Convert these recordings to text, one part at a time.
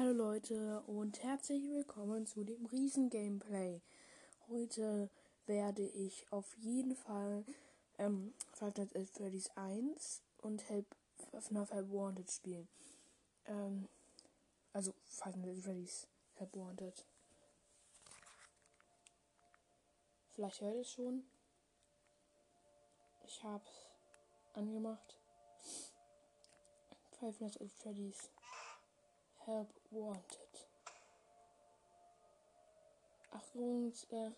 Hallo Leute und herzlich willkommen zu dem Riesen-Gameplay. Heute werde ich auf jeden Fall ähm, Five Nights at Freddy's 1 und Help, FNAF Help Wanted spielen. Ähm, also Five Nights at Freddy's Help Wanted. Vielleicht hört es schon. Ich hab's angemacht. Five Nights at Freddy's Help Wanted. Ach, äh,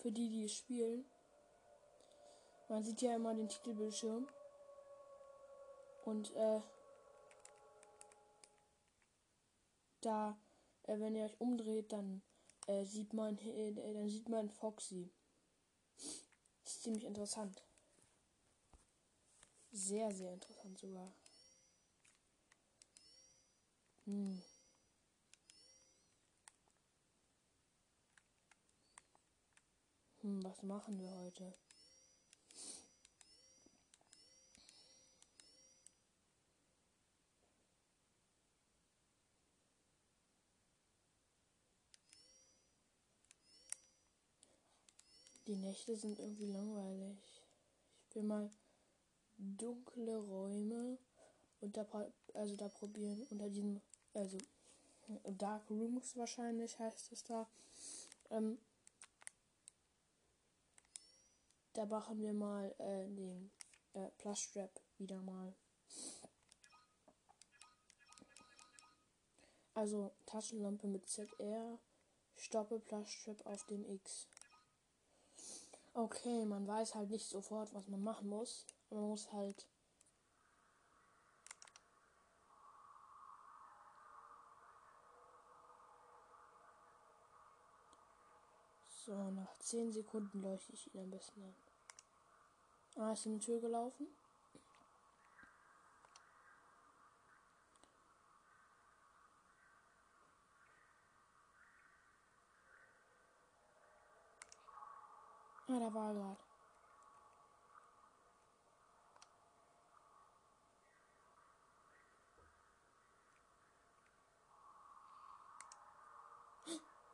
für die, die es spielen, man sieht ja immer den Titelbildschirm. Und, äh, da, äh, wenn ihr euch umdreht, dann äh, sieht man, äh, dann sieht man Foxy. Ist ziemlich interessant. Sehr, sehr interessant sogar. Hm. Hm, was machen wir heute? Die Nächte sind irgendwie langweilig. Ich will mal dunkle Räume da also da probieren unter diesem also Dark Rooms wahrscheinlich heißt es da. Ähm, da machen wir mal äh, den äh, Plus Strap wieder mal. Also Taschenlampe mit ZR, stoppe Plus Strap auf dem X. Okay, man weiß halt nicht sofort, was man machen muss. Man muss halt So, nach 10 Sekunden leuchte ich ihn am besten an. Ah, ist in die Tür gelaufen. Ah, da war er gerade.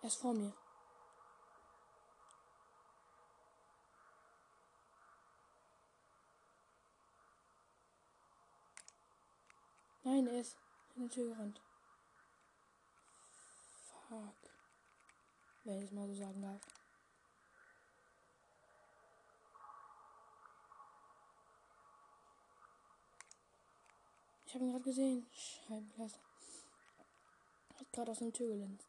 Er ist vor mir. Nein, er ist in die Tür gerannt. Fuck. Wenn ich es mal so sagen darf. Ich habe ihn gerade gesehen. Scheibenkleister. Hat gerade aus der Tür gelinst.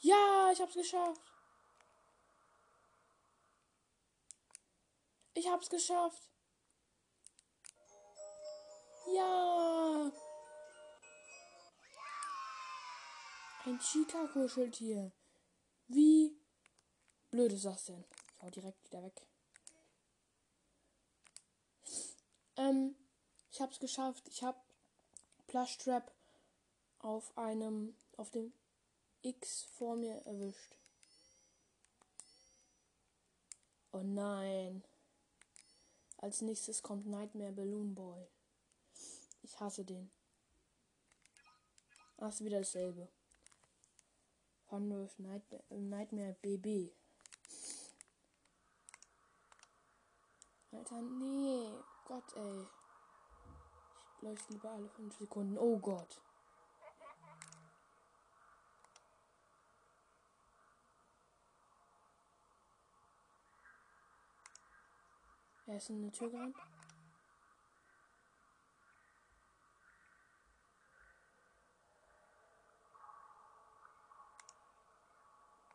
Ja, ich hab's geschafft. Ich hab's geschafft. Ja. Ein Chica-Kuscheltier. Wie blöd ist das denn? Ich hau direkt wieder weg. Ähm, ich hab's geschafft. Ich hab Plush Trap auf einem, auf dem X vor mir erwischt. Oh nein. Als nächstes kommt Nightmare Balloon Boy. Ich hasse den. Ach, ist wieder dasselbe. Fun with Nightmare, Nightmare BB. Alter, nee. Gott, ey. Ich leuchte lieber alle 5 Sekunden. Oh Gott. Er ist in eine Tür gerannt.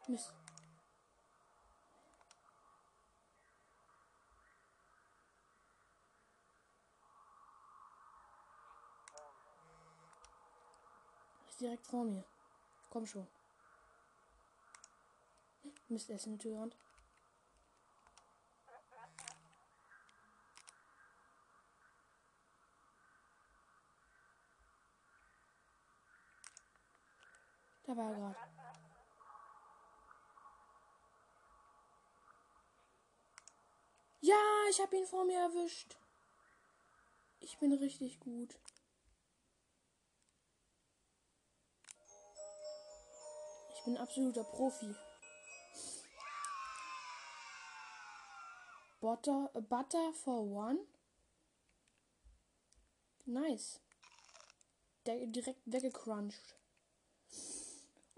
Mist. Ist direkt vor mir. Komm schon. Mist, er ist in die Tür gerannt. Da war er gerade. Ja, ich habe ihn vor mir erwischt. Ich bin richtig gut. Ich bin absoluter Profi. Butter, uh, butter for one. Nice. Der, direkt weggecrunched.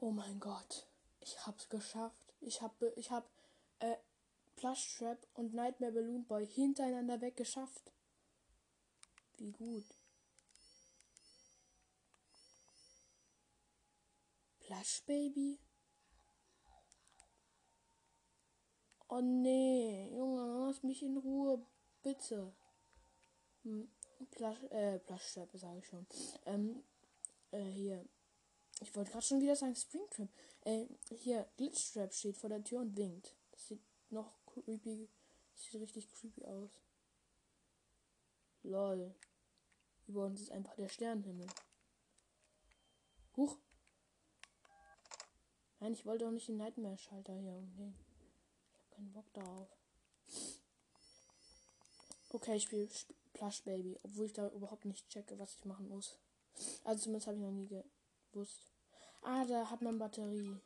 Oh mein Gott. Ich hab's geschafft. Ich hab, ich hab äh, Plush Trap und Nightmare Balloon Boy hintereinander weggeschafft. Wie gut. Plush Baby? Oh nee, Junge, lass mich in Ruhe, bitte. Hm, Plush, äh, Plush Trap, sage ich schon. Ähm, äh, hier. Ich wollte gerade schon wieder sagen Springtrap. Äh, hier, Glitchtrap steht vor der Tür und winkt. Das sieht noch creepy. Das sieht richtig creepy aus. Lol. Über uns ist einfach der Sternenhimmel. Huch. Nein, ich wollte auch nicht den Nightmare-Schalter hier umgehen. Ich habe keinen Bock darauf. Okay, ich spiele Plush Baby, obwohl ich da überhaupt nicht checke, was ich machen muss. Also zumindest habe ich noch nie gewusst. Ah, da hat man Batterie.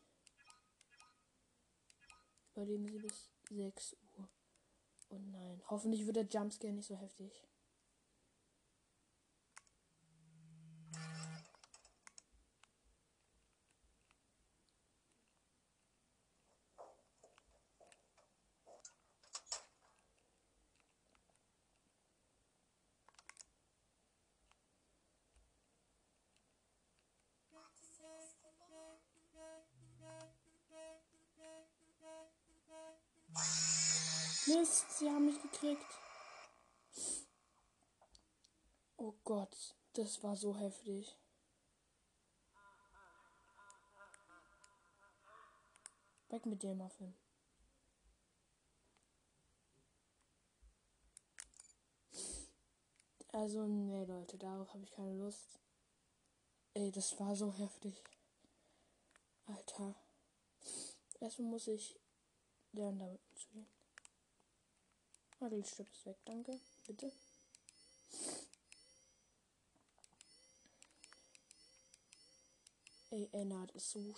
Überleben sie bis 6 Uhr. Oh nein. Hoffentlich wird der Jumpscare nicht so heftig. Mist, sie haben mich gekriegt. Oh Gott, das war so heftig. Weg mit dem Muffin. Also, nee, Leute, darauf habe ich keine Lust. Ey, das war so heftig. Alter. Erstmal muss ich lernen, damit umzugehen. Nagelstift ist weg, danke. Bitte. Ey, Ennard ist so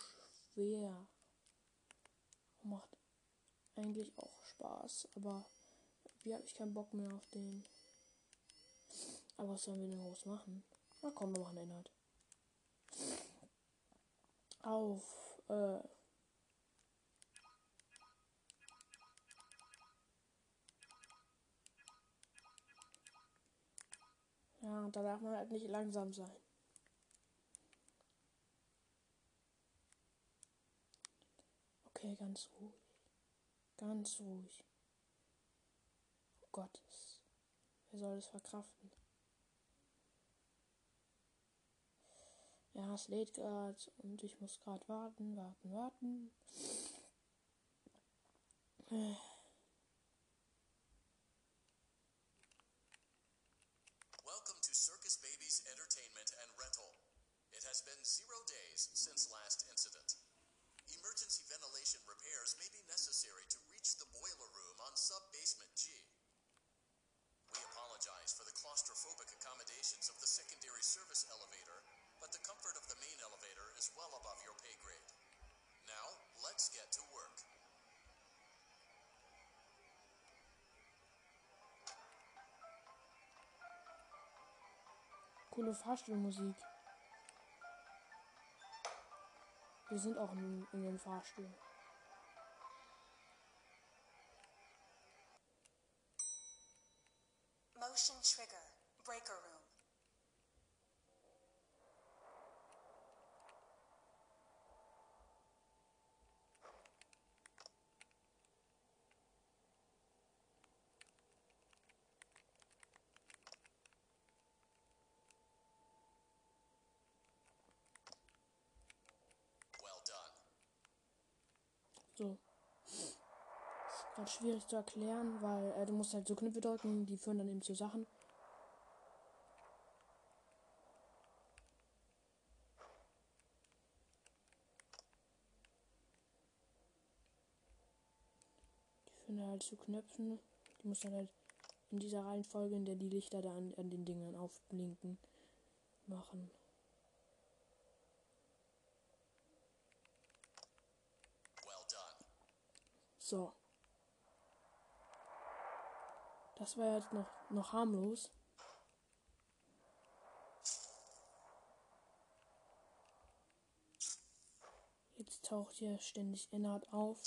schwer. Macht eigentlich auch Spaß, aber wie habe ich keinen Bock mehr auf den. Aber was sollen wir denn groß machen? Na komm, wir machen Ennard. Auf, äh, Ja, da darf man halt nicht langsam sein. Okay, ganz ruhig. Ganz ruhig. Oh Gott, wer soll das verkraften? Ja, es lädt gerade und ich muss gerade warten, warten, warten. Days since last incident. Emergency ventilation repairs may be necessary to reach the boiler room on sub-basement G. We apologize for the claustrophobic accommodations of the secondary service elevator, but the comfort of the main elevator is well above your pay grade. Now, let's get to work. Coole Fahrstuhlmusik. Wir sind auch in, in den Fahrstuhl. Motion trigger. Breaker room. So. Ist gerade schwierig zu erklären, weil äh, du musst halt so Knöpfe drücken, die führen dann eben zu Sachen. Die führen halt zu Knöpfen. Die musst dann halt in dieser Reihenfolge, in der die Lichter da an, an den Dingern aufblinken, machen. So. Das war jetzt noch, noch harmlos. Jetzt taucht hier ständig Ennard auf.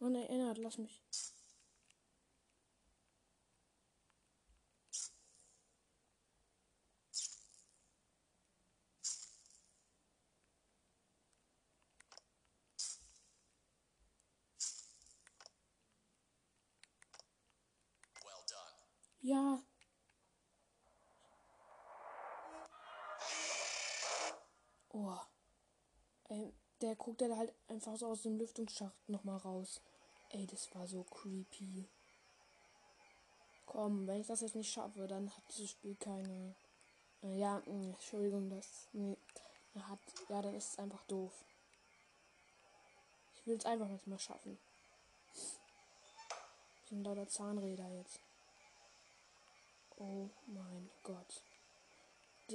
Oh ne, lass mich. Ja. Oh. Ey, der guckt da halt einfach so aus dem Lüftungsschacht nochmal raus. Ey, das war so creepy. Komm, wenn ich das jetzt nicht schaffe, dann hat dieses Spiel keine. Ja, mh, Entschuldigung, das. Nee, hat. Ja, dann ist es einfach doof. Ich will es einfach jetzt mal schaffen. Sind lauter Zahnräder jetzt. Oh mein Gott.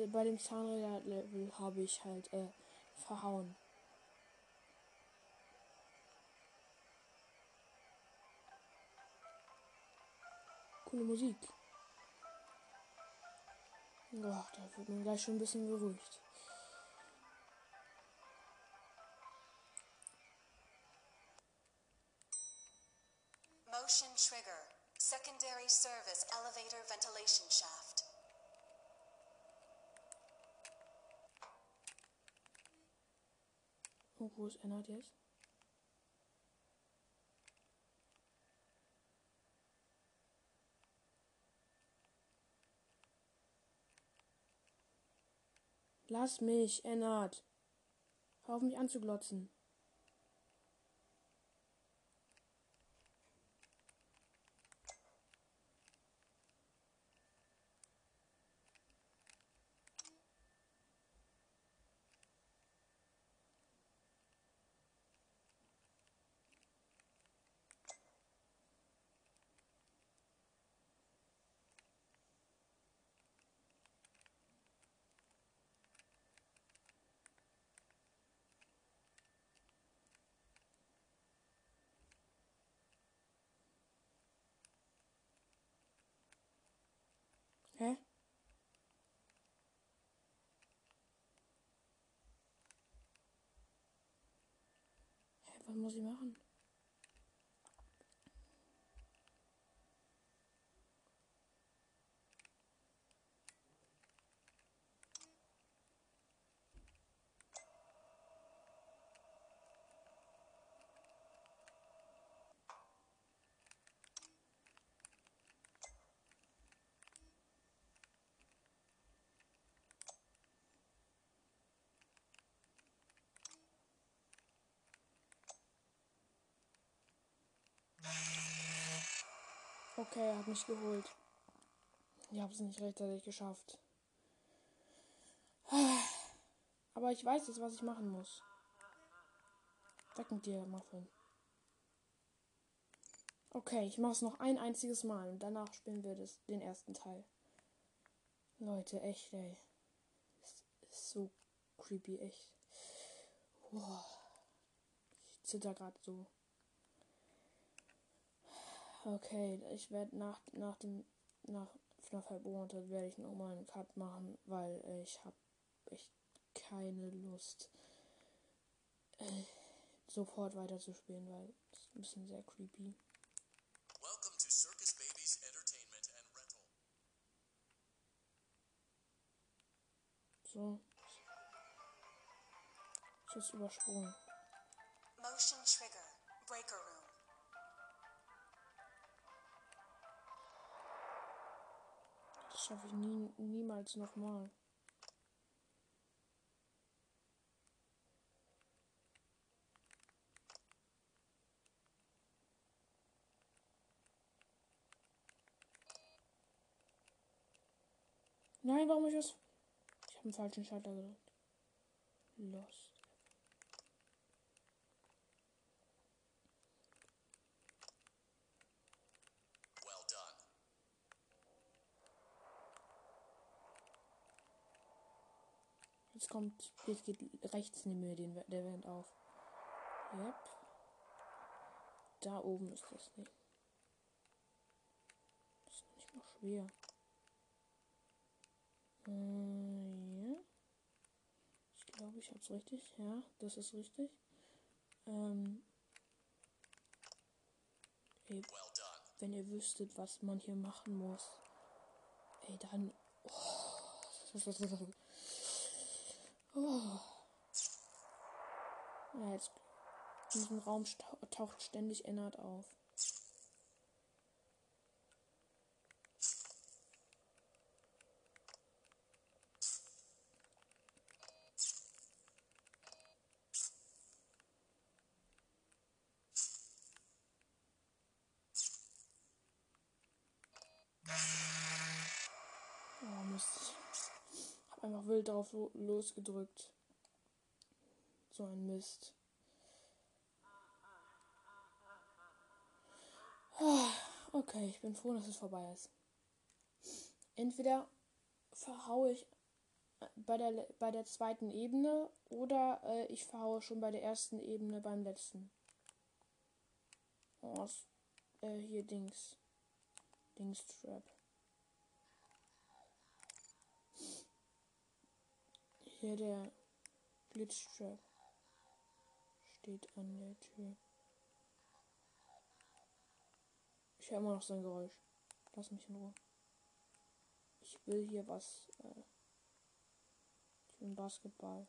Bei dem Zahnräder-Level habe ich halt äh, verhauen. Coole Musik. Oh, da wird man gleich schon ein bisschen beruhigt. Motion trigger. Secondary service elevator ventilation shaft. Oh, wo ist Ennard jetzt? Lass mich, Ennard. Hör auf mich anzuglotzen. Hä? Hä, was muss ich machen? Okay, er hat mich geholt. Ich habe es nicht rechtzeitig geschafft. Aber ich weiß jetzt, was ich machen muss. Weg mit dir, Muffin. Okay, ich mache es noch ein einziges Mal und danach spielen wir das, den ersten Teil. Leute, echt, ey. Ist, ist so creepy, echt. Boah. Ich zitter gerade so. Okay, ich werde nach, nach dem nach FNAF halb Monat werde ich nochmal einen Cut machen, weil ich habe echt keine Lust äh, sofort weiterzuspielen, weil es ist ein bisschen sehr creepy. Welcome to Circus Babies Entertainment and Rental. So. Ist jetzt übersprungen. Motion trigger. Breaker room. Schaffe ich nie, niemals nochmal. Nein, warum ich das? Ich habe einen falschen Schalter gedrückt. Lost. Jetzt kommt, jetzt geht rechts neben mir den, der Wand auf. Yep. Da oben ist das Ding. Das ist nicht mal schwer. Äh, ja. Ich glaube, ich habe es richtig. Ja, das ist richtig. Ähm, ey, wenn ihr wüsstet, was man hier machen muss. Ey, dann. Oh. Oh. Ja, jetzt. In diesem Raum taucht ständig Ennard auf. Oh Mist. Hab einfach wild drauf lo- losgedrückt. So ein Mist. Ah, Okay, ich bin froh, dass es vorbei ist. Entweder verhaue ich bei der, bei der zweiten Ebene oder äh, ich verhaue schon bei der ersten Ebene beim letzten. Oh, äh, hier Dings. Dings Trap. Hier der Glitch Trap steht an der Tür. Ich höre immer noch sein Geräusch. Lass mich in Ruhe. Ich will hier was. Äh, ich will Basketball.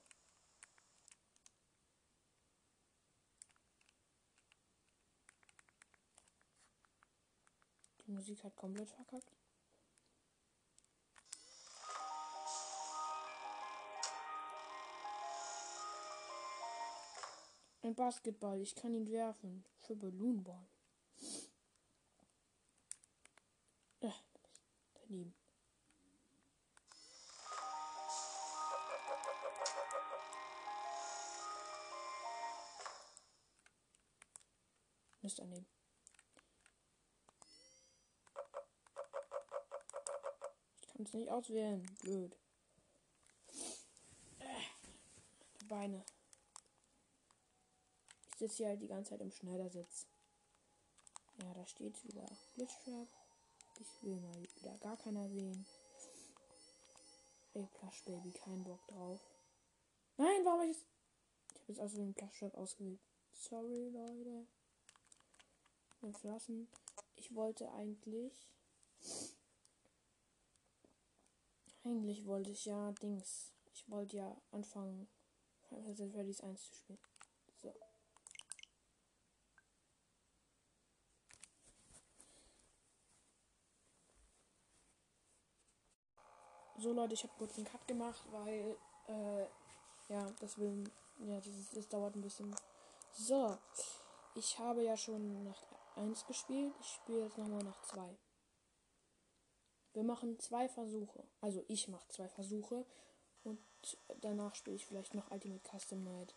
Die Musik hat komplett verkackt. Ein Basketball, ich kann ihn werfen. Für Balloon Ball. Äh, daneben. Mist daneben. Ich kann es nicht auswählen. Blöd. Äh, Beine. Ich sitze hier halt die ganze Zeit im Schneidersitz. Ja, da steht wieder Glitchtrap. Ich will mal wieder gar keiner sehen. Ey, Plush Baby, kein Bock drauf. Nein, warum hab ich jetzt. Ich habe jetzt aus dem Plushtrap ausgewählt. Sorry, Leute. Jetzt lassen. Ich wollte eigentlich. Eigentlich wollte ich ja Dings. Ich wollte ja anfangen, Fantasy Freddy's 1 zu spielen. So. So Leute, ich habe kurz einen Cut gemacht, weil äh, ja, das will ja, das, das dauert ein bisschen. So, ich habe ja schon nach 1 gespielt, ich spiele jetzt nochmal nach 2. Wir machen zwei Versuche. Also ich mache zwei Versuche und danach spiele ich vielleicht noch Ultimate Custom Night.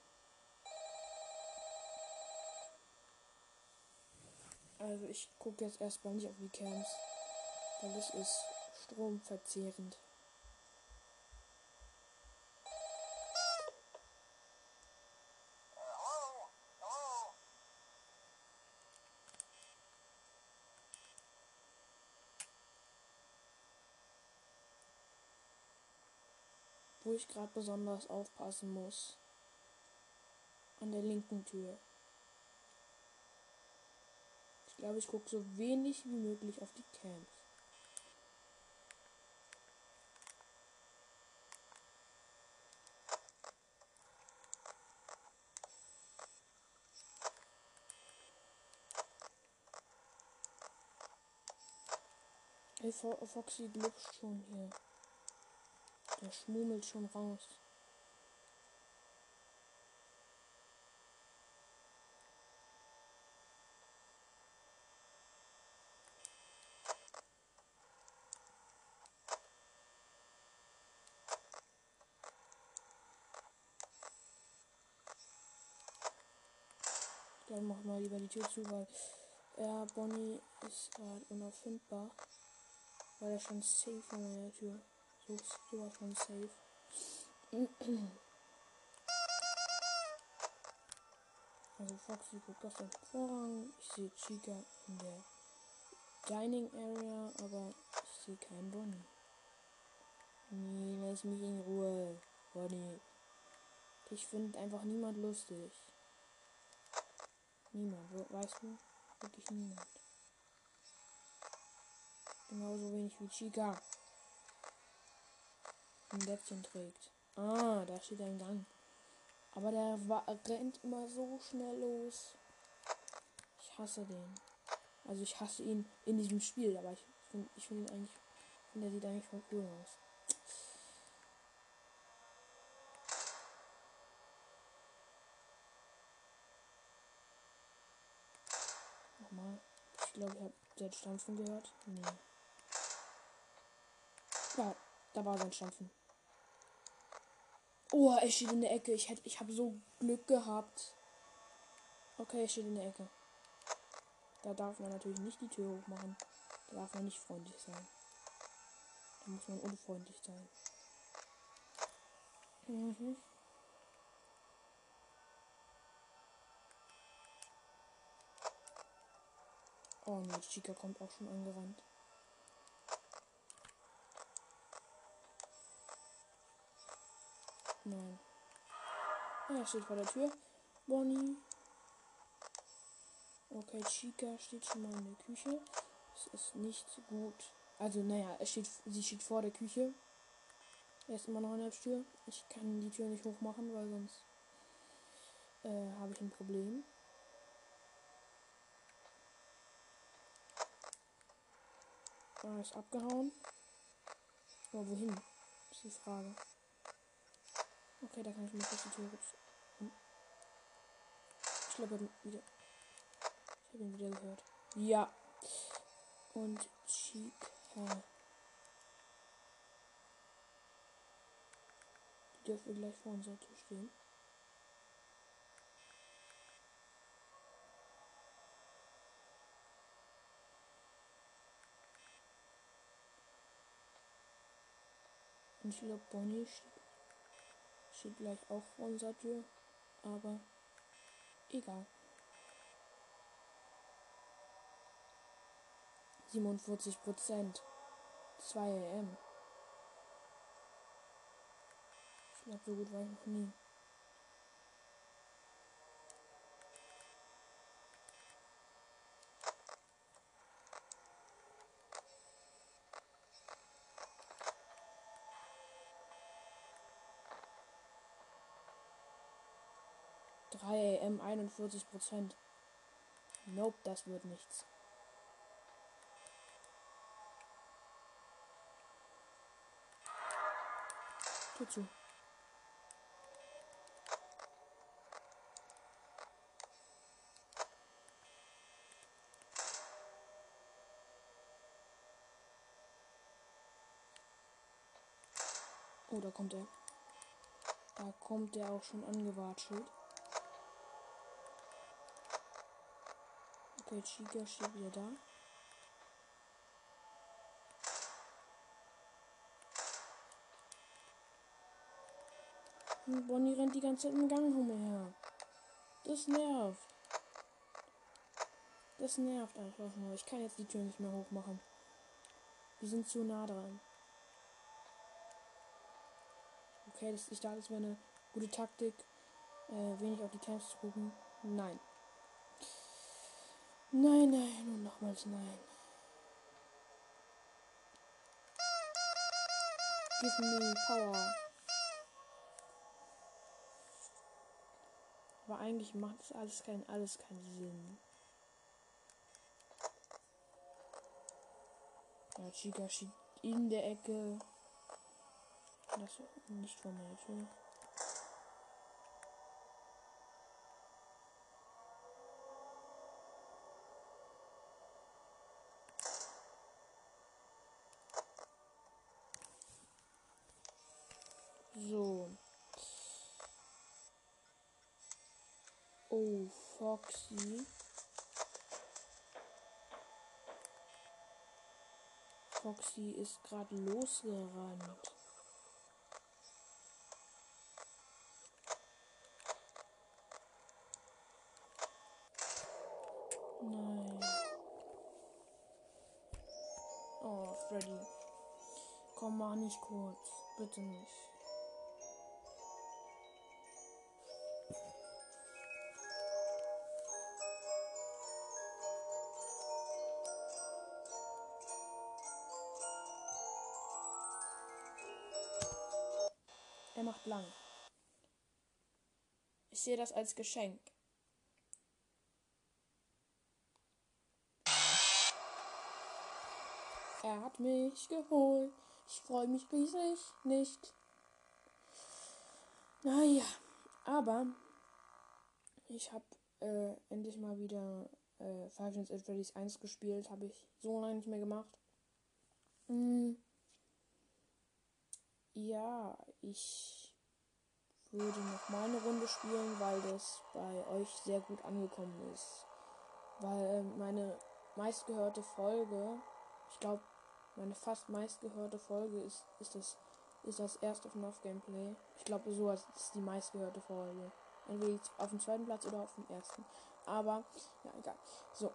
Also ich gucke jetzt erstmal nicht auf die Cams, weil das ist stromverzehrend. Ich gerade besonders aufpassen muss. An der linken Tür. Ich glaube, ich gucke so wenig wie möglich auf die Cams. Hey, Fo Foxy glitscht schon hier. Der schmummelt schon raus. Dann mach mal lieber die Tür zu, weil ja, Bonnie ist gerade unauffindbar. Weil er schon safe vor meiner Tür. So, sowas von safe. Also Foxy guckt auf den Vorrang. Ich sehe Chica in der Dining Area, aber ich sehe keinen Bonnie. Nee, lass mich in Ruhe. Bonnie. Ich finde einfach niemand lustig. Niemand, weißt du? Wirklich niemand. Genauso wenig wie Chica. Ein Lätzchen trägt. Ah, da steht ein Gang. Aber der rennt immer so schnell los. Ich hasse den. Also ich hasse ihn in diesem Spiel, aber ich finde ich find ihn eigentlich. Der sieht eigentlich voll cool aus. Nochmal. Ich glaube, ich habe sein Stampfen gehört. Nee. Ja, da war sein Stampfen. Oh, er steht in der Ecke. Ich, hätte, ich habe so Glück gehabt. Okay, er steht in der Ecke. Da darf man natürlich nicht die Tür hochmachen. Da darf man nicht freundlich sein. Da muss man unfreundlich sein. Mhm. Oh ne, Chica kommt auch schon angerannt. Nein. Er steht vor der Tür. Bonnie. Okay, Chica steht schon mal in der Küche. Das ist nicht gut. Also, naja, es steht, sie steht vor der Küche. Er ist immer noch an der Tür. Ich kann die Tür nicht hochmachen, weil sonst äh, habe ich ein Problem. Er ist abgehauen. Aber wohin? Ist die Frage. Okay, da kann ich mich durch die Tür rutschen. Hm. Ich glaube, wieder. Ich habe ihn wieder gehört. Ja. Und Chica. Die dürfen gleich vor unserer Tür stehen. Und ich glaube, Bonnie steht Steht gleich auch vor unserer Tür. Aber egal. 47 Prozent. 2 AM. Ich glaube, so gut war ich noch nie. Drei AM 41 Prozent. Nope, das wird nichts. Tür zu. Oh, da kommt er. Da kommt er auch schon angewatschelt. Okay, Chica steht wieder da. Und Bonnie rennt die ganze Zeit im Gang umher. Das nervt. Das nervt einfach nur. Ich kann jetzt die Tür nicht mehr hochmachen. Wir sind zu nah dran. Okay, das, ich dachte, das wäre eine gute Taktik, äh, wenig auf die Camps zu gucken. Nein. Nein, nein und nochmals nein. Give me power. Aber eigentlich macht das alles kein, alles keinen Sinn. Ja, Chica steht in der Ecke. Das nicht vor meiner Tür. Foxy. Proxy ist gerade losgerannt. Nein. Oh, Freddy. Komm, mal nicht kurz. Bitte nicht. Sehe das als Geschenk. Er hat mich geholt. Ich freue mich riesig nicht. Naja, aber ich habe äh, endlich mal wieder äh, Five Nights at Freddy's 1 gespielt. Habe ich so lange nicht mehr gemacht. Hm. Ja, ich würde noch mal eine Runde spielen, weil das bei euch sehr gut angekommen ist. Weil äh, meine meistgehörte Folge, ich glaube, meine fast meistgehörte Folge ist, ist das ist das erste FNAF Gameplay. Ich glaube, so ist die meistgehörte Folge. Entweder auf dem zweiten Platz oder auf dem ersten. Aber, ja, egal. So.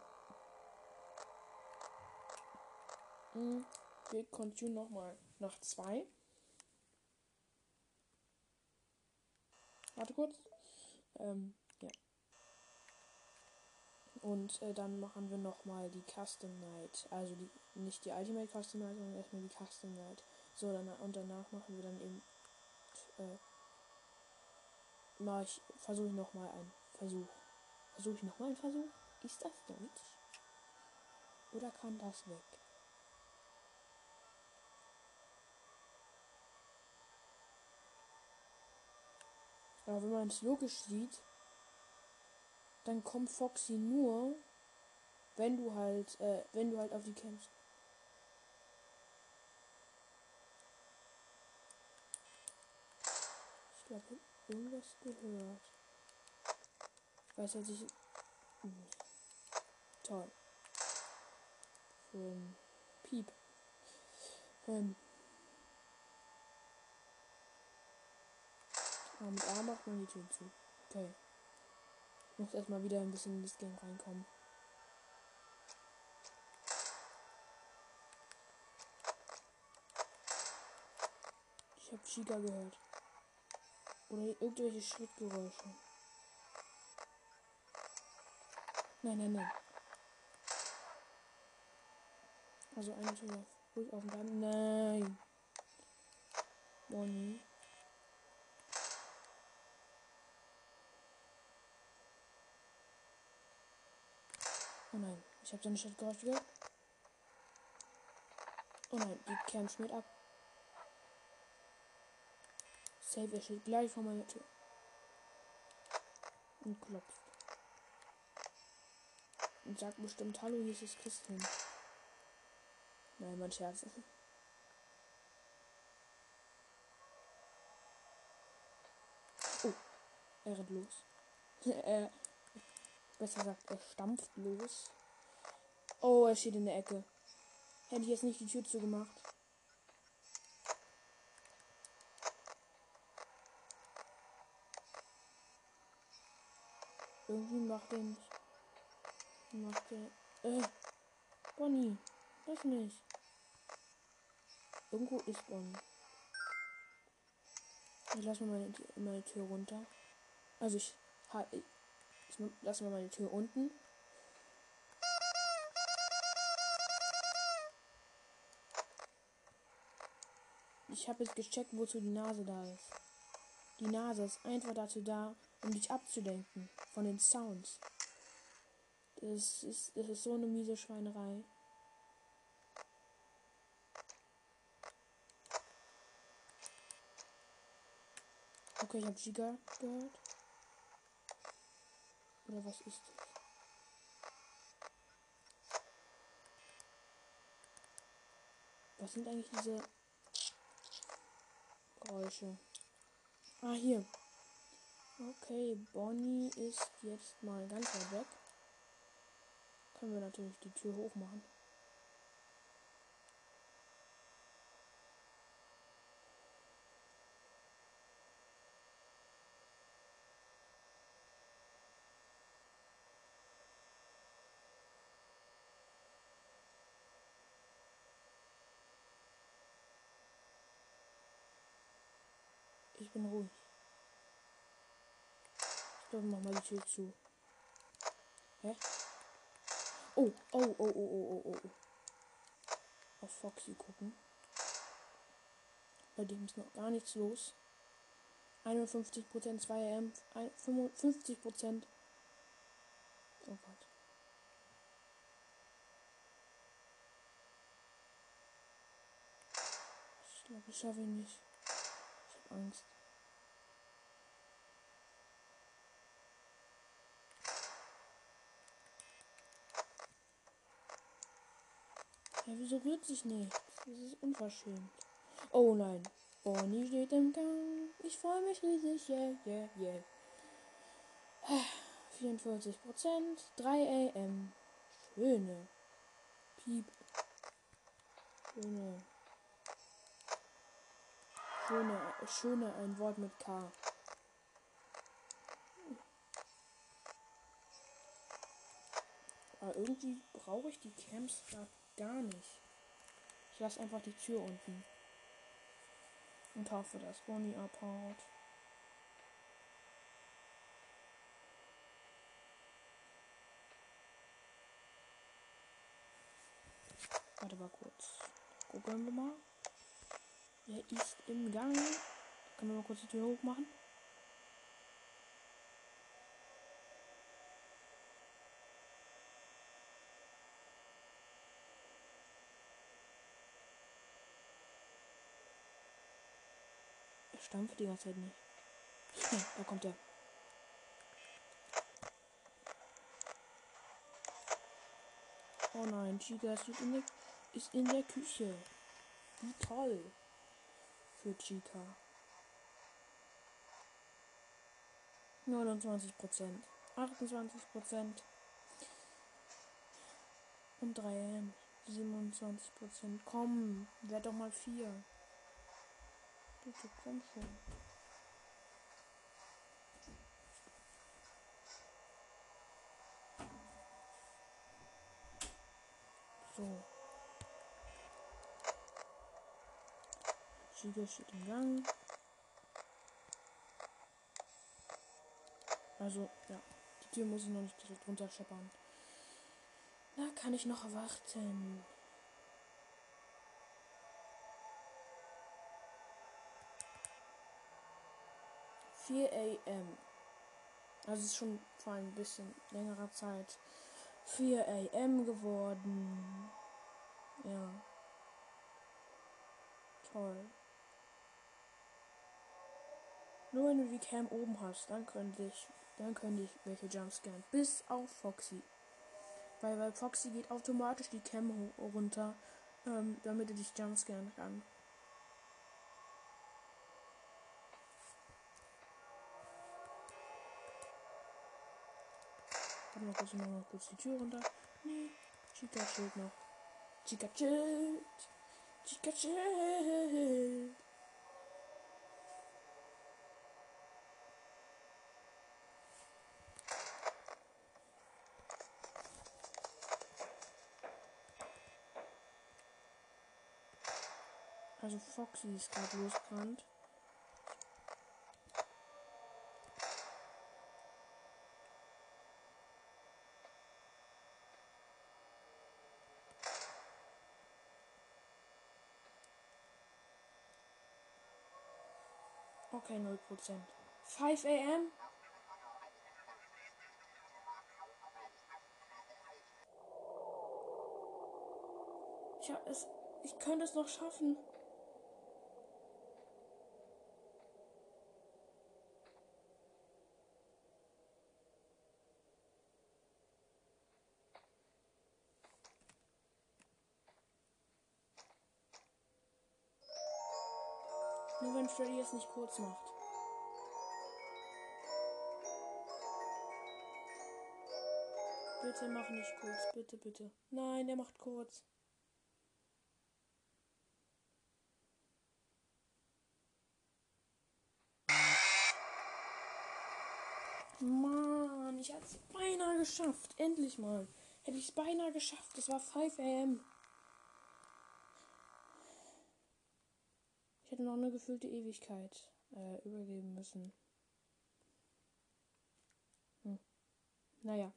Hm, wir continue nochmal nach zwei. Warte kurz. Ähm, ja. Und äh, dann machen wir nochmal die Custom Night. Also die, nicht die Ultimate Custom Night, sondern erstmal die Custom Night. So, dann, und danach machen wir dann eben. Äh, mach ich, versuche ich nochmal einen Versuch. Versuche ich nochmal einen Versuch? Ist das Deutsch? Oder kann das weg? Aber wenn man es logisch sieht, dann kommt Foxy nur, wenn du halt, äh, wenn du halt auf die kämpfst. Ich glaube, irgendwas gehört. Ich weiß jetzt nicht. Hm. Toll. Für ein Piep. Ähm. Aber mit A macht man die Tür zu. Okay. Ich muss erstmal wieder ein bisschen in das Game reinkommen. Ich habe Chica gehört. Oder irgendwelche Schrittgeräusche. Nein, nein, nein. Also eine Tür ruhig offen bleiben. Nein. Bonnie. Oh nein, ich habe so eine Schrittgeräusche gehört. Oh nein, die kämpft mit ab. Safe, er steht gleich vor meiner Tür. Und klopft. Und sagt bestimmt, hallo, hier ist das Christkind. Nein, mein Scherz. Oh, er rennt los. er, besser gesagt, er stampft los. Oh, er steht in der Ecke. Hätte ich jetzt nicht die Tür zugemacht. Irgendwie macht er nicht. Macht er. Äh. Bonnie. Das nicht. Irgendwo ist Bonnie. Ich lasse mal meine, meine Tür runter. Also ich, ich, ich lasse mal meine Tür unten. Ich habe jetzt gecheckt, wozu die Nase da ist. Die Nase ist einfach dazu da, um dich abzudenken von den Sounds. Das ist, das ist so eine miese Schweinerei. Okay, ich habe Giga gehört. Oder was ist das? Was sind eigentlich diese Geräusche? Ah, hier. Okay, Bonnie ist jetzt mal ganz weit weg. Können wir natürlich die Tür hochmachen. Bin ruhig. Ich glaube, mach mal die Tür zu. Hä? Oh, oh, oh, oh, oh, oh, oh. Auf Foxy gucken. Bei dem ist noch gar nichts los. 51%, 2M, 55%. Oh Gott. Ich glaube, ich schaffe ihn nicht. Ich habe Angst. Wieso rührt sich nichts? Das ist unverschämt. Oh nein. Bonnie steht im Gang. Ich freue mich riesig. Yeah, yeah, yeah. 44 Prozent. 3 AM. Schöne. Piep. Schöne. Schöne, schöne, ein Wort mit K. Aber irgendwie brauche ich die Camps gerade gar nicht. Ich lasse einfach die Tür unten. Und hoffe, dass Bonnie abhaut. Warte mal kurz. Gucken wir mal. Er ist im Gang. Können wir mal kurz die Tür hochmachen? Stampft die ganze Zeit nicht. Ja, da kommt er. Oh nein, Chica ist in der, ist in der Küche. Wie toll. Für Chica. 29 Prozent. 28 Prozent. Und 3 27 Prozent. Komm, werd doch mal 4. Bitte, komm schon. So. Giga steht im Gang. Also, ja. Die Tür muss ich noch nicht direkt runterscheppern. Da kann ich noch warten. Vier AM. Es ist schon vor ein bisschen längerer Zeit 4 AM geworden. Ja. Toll. Nur wenn du die Cam oben hast, dann könnte ich, dann könnte ich welche Jumpscannen. Bis auf Foxy. Weil, weil Foxy geht automatisch die Cam runter, ähm, damit er dich Jumpscannen kann. Warte mal kurz, mal kurz die Tür runter. Nee, Chica chillt noch. Chica chillt. Chica chillt. Also Foxy ist gerade losgerannt. Okay, 0%. 5 am? Ich, hab es, ich könnte es noch schaffen. Freddy es nicht kurz macht. Bitte mach nicht kurz, bitte, bitte. Nein, der macht kurz. Mann, ich es beinahe geschafft. Endlich mal. Hätte ich es beinahe geschafft. Es war 5 am. Hätte noch eine gefüllte Ewigkeit. äh, übergeben müssen. Hm. Naja.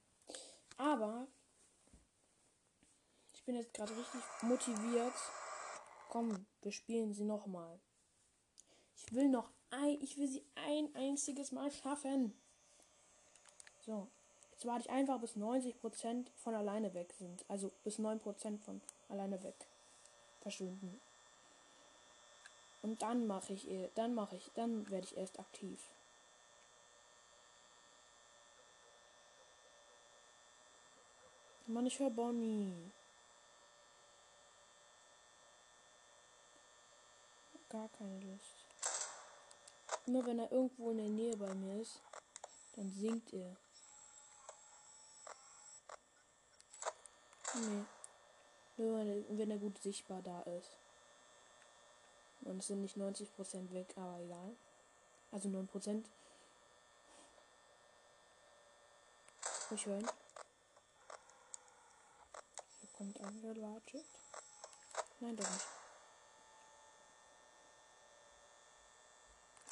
Aber ich bin jetzt gerade richtig motiviert. Komm, wir spielen sie nochmal. Ich will noch ein, ich will sie ein einziges Mal schaffen. So. Jetzt warte ich einfach bis 90% von alleine weg sind. Also bis 9% von alleine weg. Verschwinden. Und dann mache ich, dann mache ich, dann werde ich erst aktiv. Mann, ich höre Bonnie. Gar keine Lust. Immer wenn er irgendwo in der Nähe bei mir ist, dann singt er. Nee. Nur wenn er gut sichtbar da ist. Und es sind nicht 90% weg, aber egal. Also 9%. Ich höre ihn. Hier kommt angelatscht. Nein, doch nicht.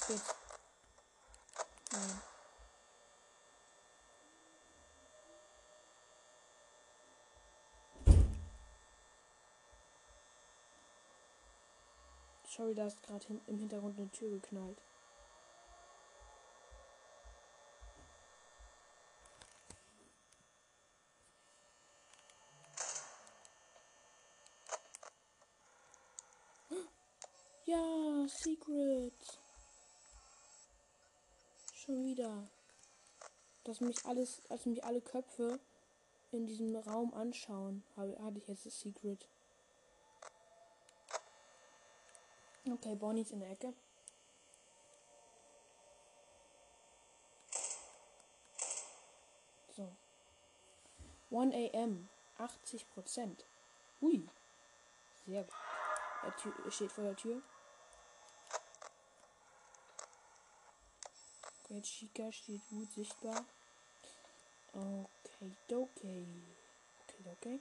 Jetzt. Nein. Sorry, da ist gerade im Hintergrund eine Tür geknallt. Ja, Secret. Schon wieder. Dass mich alles, als mich alle Köpfe in diesem Raum anschauen, hatte ich jetzt das Secret. Okay, Bonnie ist in der Ecke. So. 1 am. 80 Prozent. Hui. Sehr gut. Er, Tür, steht vor der Tür. Okay, Chica steht gut sichtbar. Okay, okay. Okay, okay.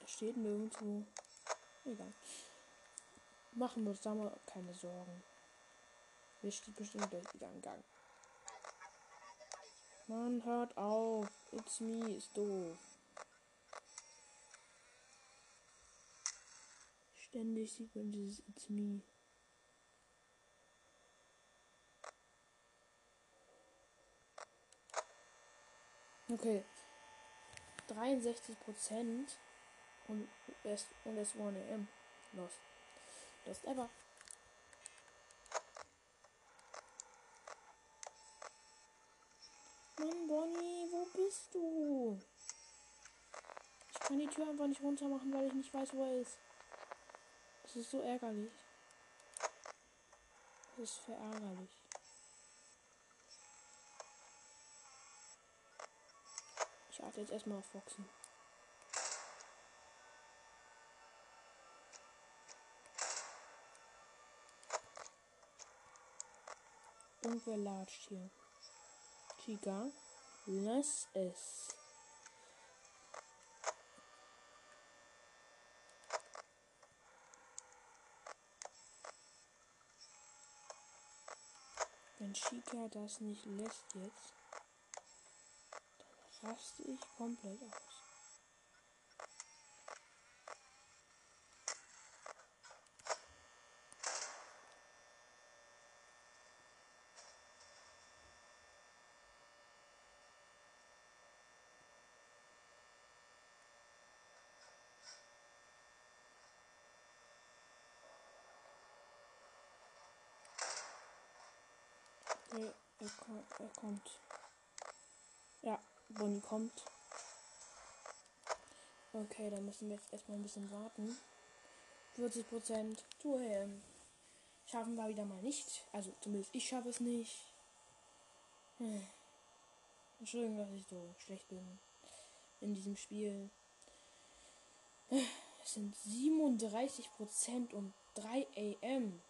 Er steht nirgendwo. Egal. Machen wir uns da mal keine Sorgen. Wir steht bestimmt gleich wieder im Gang. Mann, hört auf. It's me ist doof. Ständig sieht man dieses It's me. Okay. 63 Prozent und es, und es 1 am. Lost. Lost ever. Mann, Bonnie, wo bist du? Ich kann die Tür einfach nicht runter machen, weil ich nicht weiß, wo er ist. Das ist so ärgerlich. Das ist verärgerlich. Warte jetzt erstmal auf Foxen. Irgendwer latscht hier. Chica, lass es. Wenn Chica das nicht lässt jetzt, raste ich komplett aus. Er, ko er kommt. Bonnie kommt. Okay, dann müssen wir jetzt erstmal ein bisschen warten. 40 Prozent. ähm, Schaffen wir wieder mal nicht. Also zumindest ich schaffe es nicht. Hm. Entschuldigung, dass ich so schlecht bin in diesem Spiel. Es sind 37 Prozent um 3 am.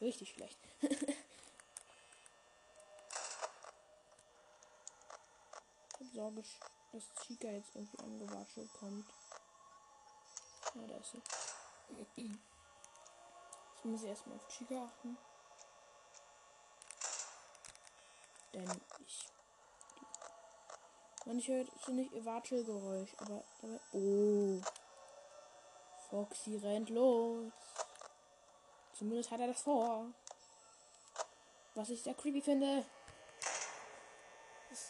Richtig schlecht. ich Sorge, dass Chica jetzt irgendwie angewatschelt kommt. Ja, da ist sie. Jetzt muss ich erstmal auf Chica achten. Denn ich. Man, ich höre ziemlich ihr Watschelgeräusch, aber, aber. Oh. Foxy rennt los. Zumindest hat er das vor. Was ich sehr creepy finde.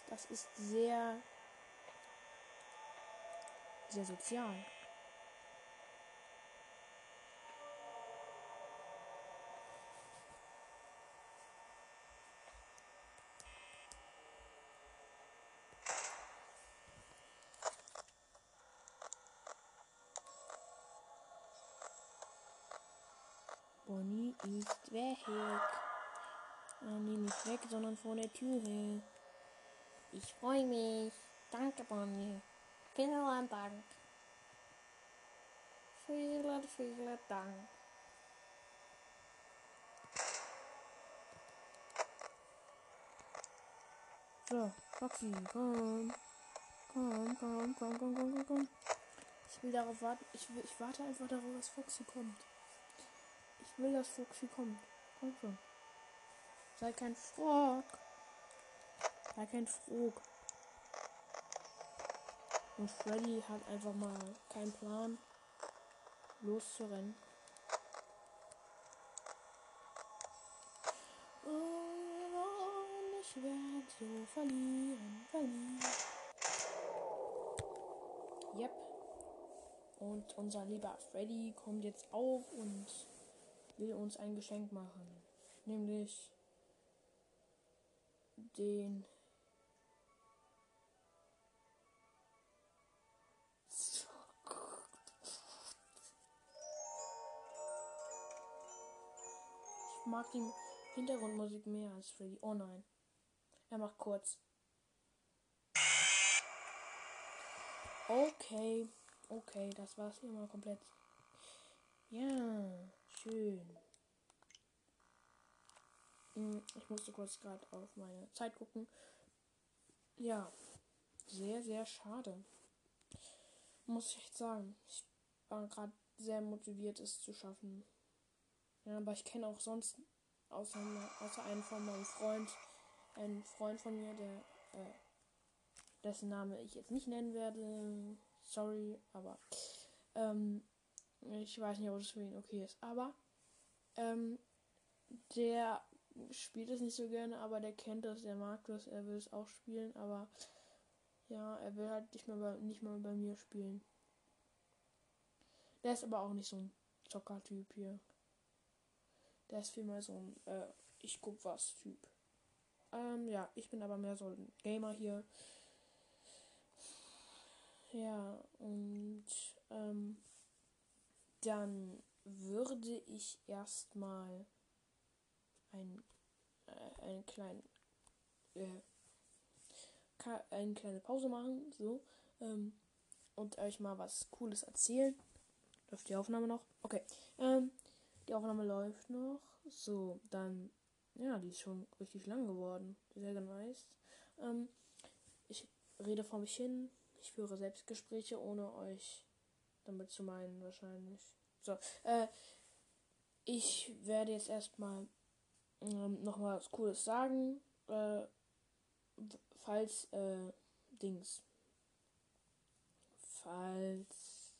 Das, ist sehr. sehr sozial. Bonnie ist weg. Äh, nee, nicht weg, sondern vor der Tür. Ich freue mich. Danke, Bonnie. Vielen Dank. Vielen, vielen Dank. So, Foxy, komm. Komm, komm, komm, komm, komm, komm, komm. Ich will darauf warten. Ich, will, ich warte einfach darauf, dass Foxy kommt. Ich will, dass Foxy kommt. Komm schon. Sei kein Frog. Sei kein Frog. Und Freddy hat einfach mal keinen Plan, loszurennen. Und ich werde so verlieren, verlieren. Yep. Und unser lieber Freddy kommt jetzt auf und will uns ein Geschenk machen. Nämlich den Ich mag die Hintergrundmusik mehr als Freddy. Oh nein. Er macht kurz. Okay. Okay, das war's mal komplett. Ja, schön. Hm, Ich musste kurz gerade auf meine Zeit gucken. Ja, sehr, sehr schade. Muss ich echt sagen. Ich war gerade sehr motiviert, es zu schaffen. Ja, aber ich kenne auch sonst, außer, außer einen von meinem Freund, einen Freund von mir, der, äh, dessen Name ich jetzt nicht nennen werde. Sorry, aber ähm, ich weiß nicht, ob das für ihn okay ist. Aber ähm, der spielt es nicht so gerne, aber der kennt das, der mag das, er will es auch spielen, aber ja, er will halt nicht mehr bei, nicht mal bei mir spielen. Der ist aber auch nicht so ein Zocker-Typ hier. Der ist vielmehr so ein äh, Ich guck was Typ. Ähm, ja, ich bin aber mehr so ein Gamer hier. Ja, und ähm, dann würde ich erstmal ein, äh, einen kleinen, äh, eine kleine Pause machen, so, ähm, und euch mal was Cooles erzählen. Läuft die Aufnahme noch? Okay. Ähm, die Aufnahme läuft noch. So, dann, ja, die ist schon richtig lang geworden. Sehr nice. Ähm, ich rede vor mich hin. Ich führe Selbstgespräche, ohne euch damit zu meinen, wahrscheinlich. So, äh, ich werde jetzt erstmal ähm, noch mal was Cooles sagen. Äh, falls, äh, Dings. Falls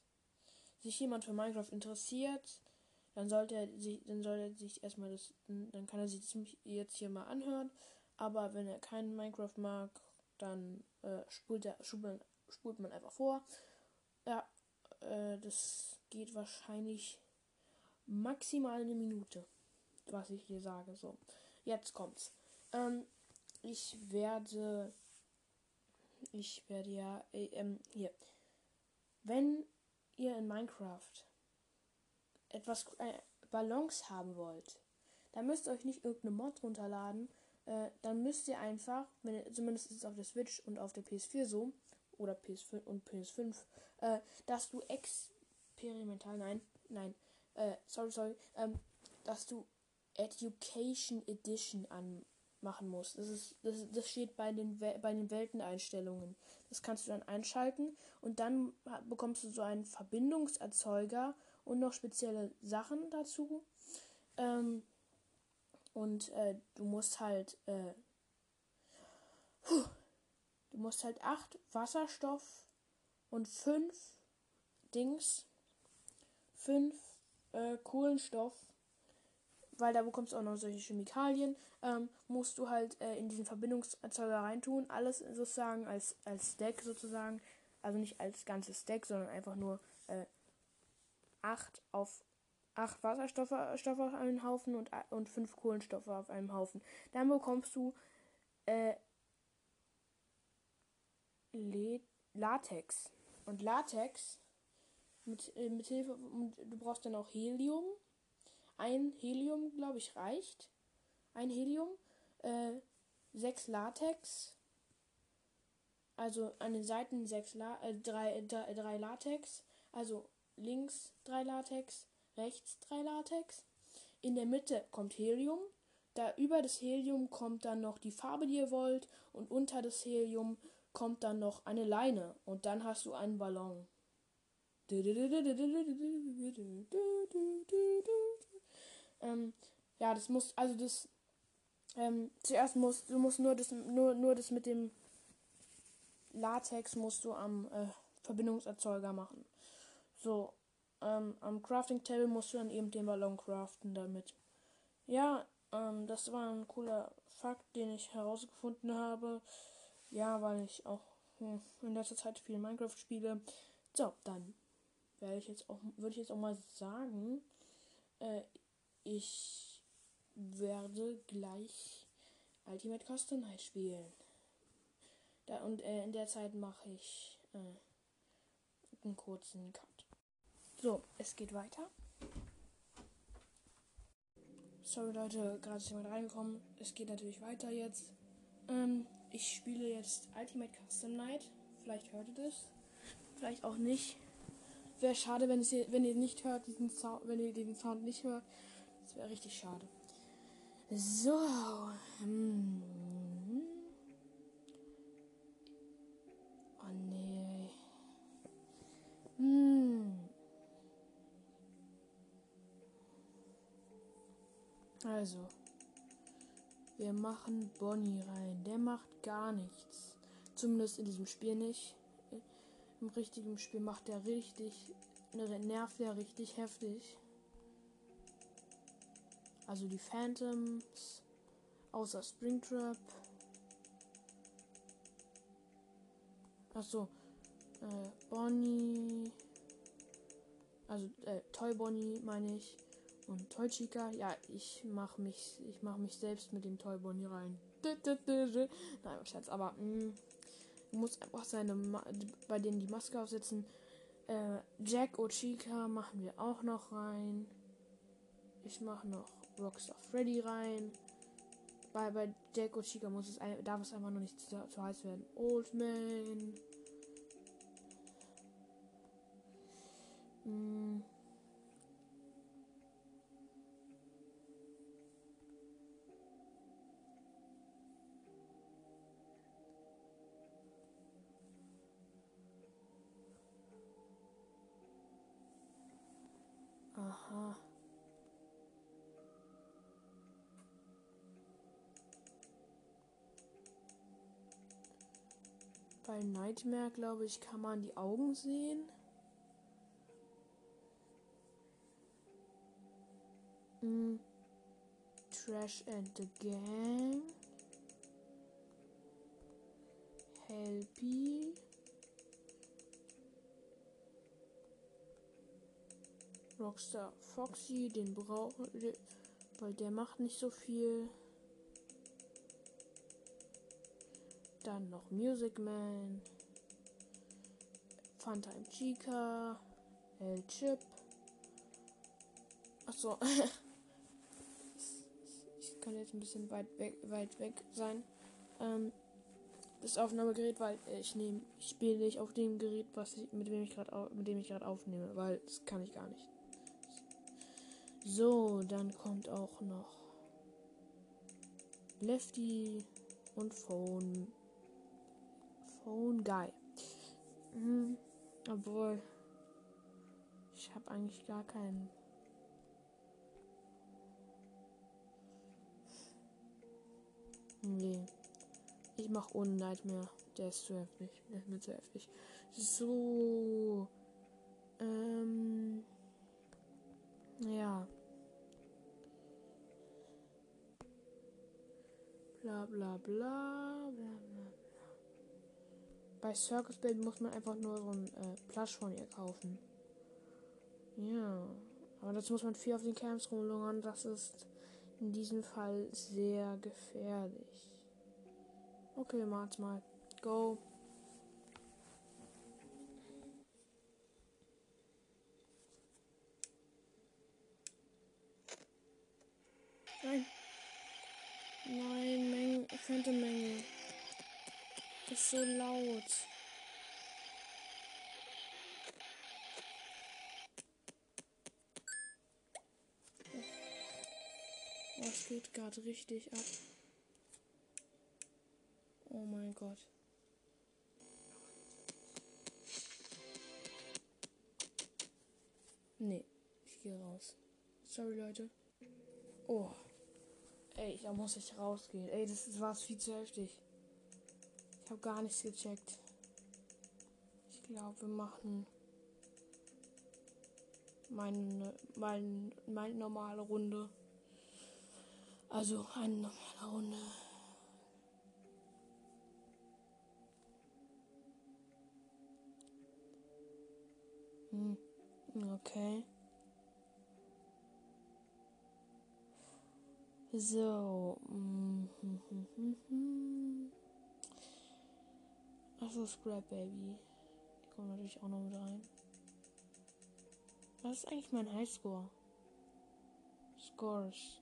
sich jemand für Minecraft interessiert, dann sollte er sich, dann soll er sich erstmal das, dann kann er sich das jetzt hier mal anhören. Aber wenn er keinen Minecraft mag, dann äh, spult, er, spult, spult man einfach vor. Ja, äh, das geht wahrscheinlich maximal eine Minute, was ich hier sage. So, jetzt kommt's. Ähm, ich werde, ich werde ja, äh, ähm, hier, wenn ihr in Minecraft etwas äh, Ballons haben wollt, dann müsst ihr euch nicht irgendeine Mod runterladen. Äh, dann müsst ihr einfach, wenn ihr, zumindest ist es auf der Switch und auf der PS4 so, oder PS5 und PS5, äh, dass du experimental, nein, nein, äh, sorry, sorry, ähm, dass du Education Edition anmachen musst. Das, ist, das, das steht bei den, bei den Welteneinstellungen. Das kannst du dann einschalten und dann bekommst du so einen Verbindungserzeuger und noch spezielle Sachen dazu. Ähm, und äh, du musst halt äh, du musst halt acht Wasserstoff und fünf Dings, fünf äh, Kohlenstoff, weil da bekommst du auch noch solche Chemikalien, ähm, musst du halt äh, in diesen Verbindungserzeuger reintun. Alles sozusagen als, als Stack sozusagen. Also nicht als ganzes Stack, sondern einfach nur äh, acht auf acht Wasserstoffe Stoffe auf einem Haufen und, und fünf Kohlenstoffe auf einem Haufen. Dann bekommst du äh, Latex. Und Latex mit, äh, mit Hilfe, du brauchst dann auch Helium. Ein Helium, glaube ich, reicht. Ein Helium. Äh, sechs Latex. Also an den Seiten sechs La äh, drei, drei, drei Latex. Also links drei Latex, rechts drei Latex. In der Mitte kommt Helium. Da über das Helium kommt dann noch die Farbe, die ihr wollt. Und unter das Helium kommt dann noch eine Leine. Und dann hast du einen Ballon. Ähm, ja, das muss, also das, ähm, zuerst musst du musst nur das, nur, nur das mit dem Latex musst du am äh, Verbindungserzeuger machen. So, ähm, am Crafting Table musst du dann eben den Ballon craften damit. Ja, ähm, das war ein cooler Fakt, den ich herausgefunden habe. Ja, weil ich auch hm, in letzter Zeit viel Minecraft spiele. So, dann werde ich jetzt auch, würde ich jetzt auch mal sagen, äh, ich werde gleich Ultimate Custom Night spielen. Da, und äh, in der Zeit mache ich äh, einen kurzen Cut. So, es geht weiter. Sorry Leute, gerade ist jemand reingekommen. Es geht natürlich weiter jetzt. Ähm, ich spiele jetzt Ultimate Custom Night. Vielleicht hört ihr das. Vielleicht auch nicht. Wäre schade, wenn, ihr, wenn ihr nicht hört, diesen Sound, wenn ihr den Sound nicht hört. Das wäre richtig schade. So. Hm. Oh nee. Hm. Also. Wir machen Bonnie rein. Der macht gar nichts. Zumindest in diesem Spiel nicht. Im richtigen Spiel macht er richtig. Nervt er richtig heftig. Also die Phantoms. Außer Springtrap. Achso. Äh, Bonnie. Also, äh, Toy Bonnie meine ich. Und Toy Chica, ja, ich mach mich, ich mach mich selbst mit dem Toy Bonnie rein. Nein, Schatz, aber mh, mm, muss einfach seine, Ma bei denen die Maske aufsetzen. Äh, Jack Ochika machen wir auch noch rein. Ich mache noch Rockstar Freddy rein. Bei, bei Jack Ochika muss es, darf es einfach noch nicht zu, zu heiß werden. Old Man. Hm. Bei Nightmare, glaube ich, kann man die Augen sehen. Mm. Trash and the Gang. Helpy. Rockstar Foxy, den brauche weil der macht nicht so viel. Dann noch Music Man, Funtime Chica, El Chip. Achso. ich kann jetzt ein bisschen weit weg, weit weg sein. Ähm, das Aufnahmegerät, weil ich nehme, ich spiele nicht auf dem Gerät, was ich, mit dem ich gerade, mit dem ich gerade aufnehme, weil das kann ich gar nicht. So, dann kommt auch noch Lefty und Phone. Phone Guy. Hm, obwohl, ich habe eigentlich gar keinen. Nee. Ich mach ohne Nightmare. Der ist zu heftig. Der ist mir zu heftig. So. Ähm. Ja. Bla bla bla bla bla. Bei Circus Baby muss man einfach nur so ein äh, Plush von ihr kaufen. Ja. Aber dazu muss man viel auf den Camps rumlungern. Das ist in diesem Fall sehr gefährlich. Okay, wir machen's mal. Go. Nein. Nein, Menge, fette Menge. Das ist so laut. Oh, geht gerade richtig ab. Oh mein Gott. Nee, ich gehe raus. Sorry, Leute. Oh. Ey, da muss ich rausgehen. Ey, das, das war viel zu heftig. Ich habe gar nichts gecheckt. Ich glaube, wir machen meine, meine, meine normale Runde. Also eine normale Runde. Hm. Okay. So. Achso, Scrap Baby. Die kommen natürlich auch noch mit rein. Was ist eigentlich mein Highscore? Scores.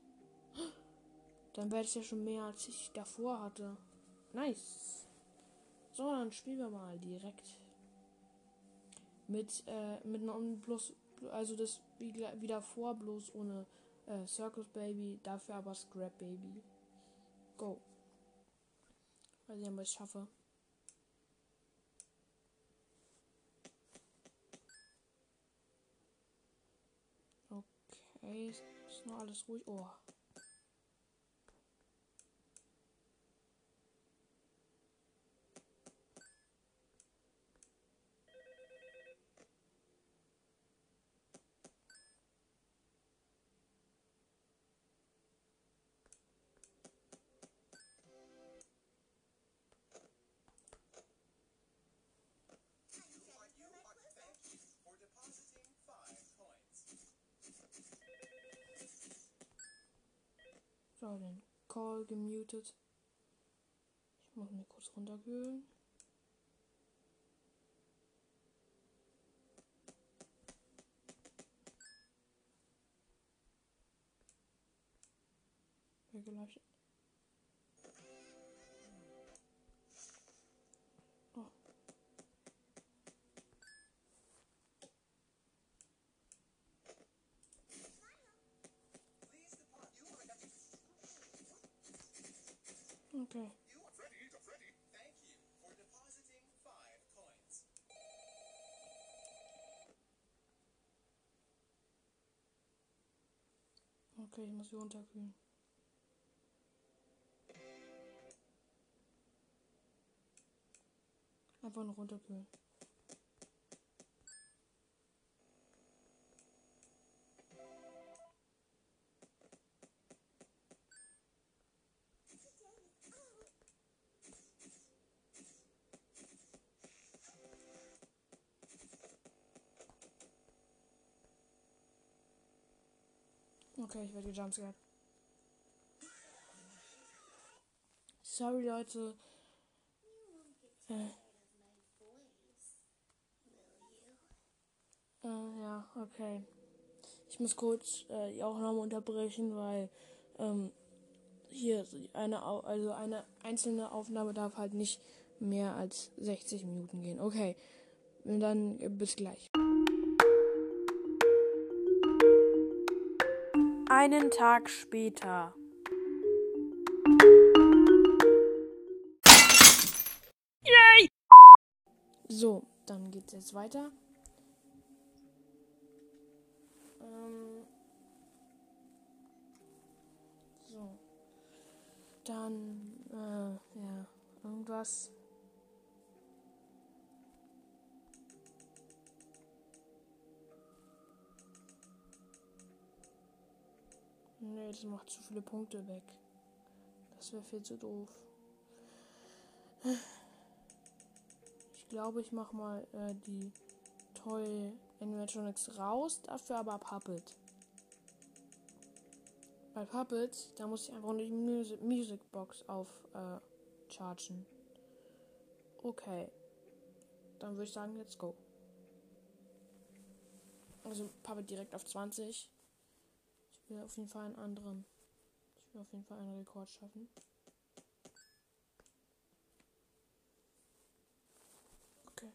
Dann wäre es ja schon mehr, als ich davor hatte. Nice. So, dann spielen wir mal direkt. Mit, äh, mit einer bloß, also das wie, wie davor, bloß ohne äh, Circus Baby, dafür aber Scrap Baby. Go. Mal sehen, ob ich es schaffe. Okay, ist noch alles ruhig. Oh. So, den Call gemutet. Ich muss mich kurz runterkühlen. Gleich. Okay. Okay, ich muss sie runterkühlen. Einfach nur runterkühlen. Okay, ich werde gejumpscared. Sorry, Leute. Äh. Äh, ja, okay. Ich muss kurz äh, die Aufnahme unterbrechen, weil ähm, hier eine, also eine einzelne Aufnahme darf halt nicht mehr als 60 Minuten gehen. Okay, und dann äh, bis gleich. Einen Tag später. Yay! So, dann geht's jetzt weiter. Ähm so. Dann, äh, ja, irgendwas. Nee, das macht zu viele Punkte weg. Das wäre viel zu doof. Ich glaube, ich mache mal äh, die Toy Animatronics raus, dafür aber Puppet. Bei Puppet, da muss ich einfach nur die Music, Music Box auf äh. Okay. Dann würde ich sagen, let's go. Also Puppet direkt auf 20. Ich will auf jeden Fall einen anderen. Ich will auf jeden Fall einen Rekord schaffen. Okay.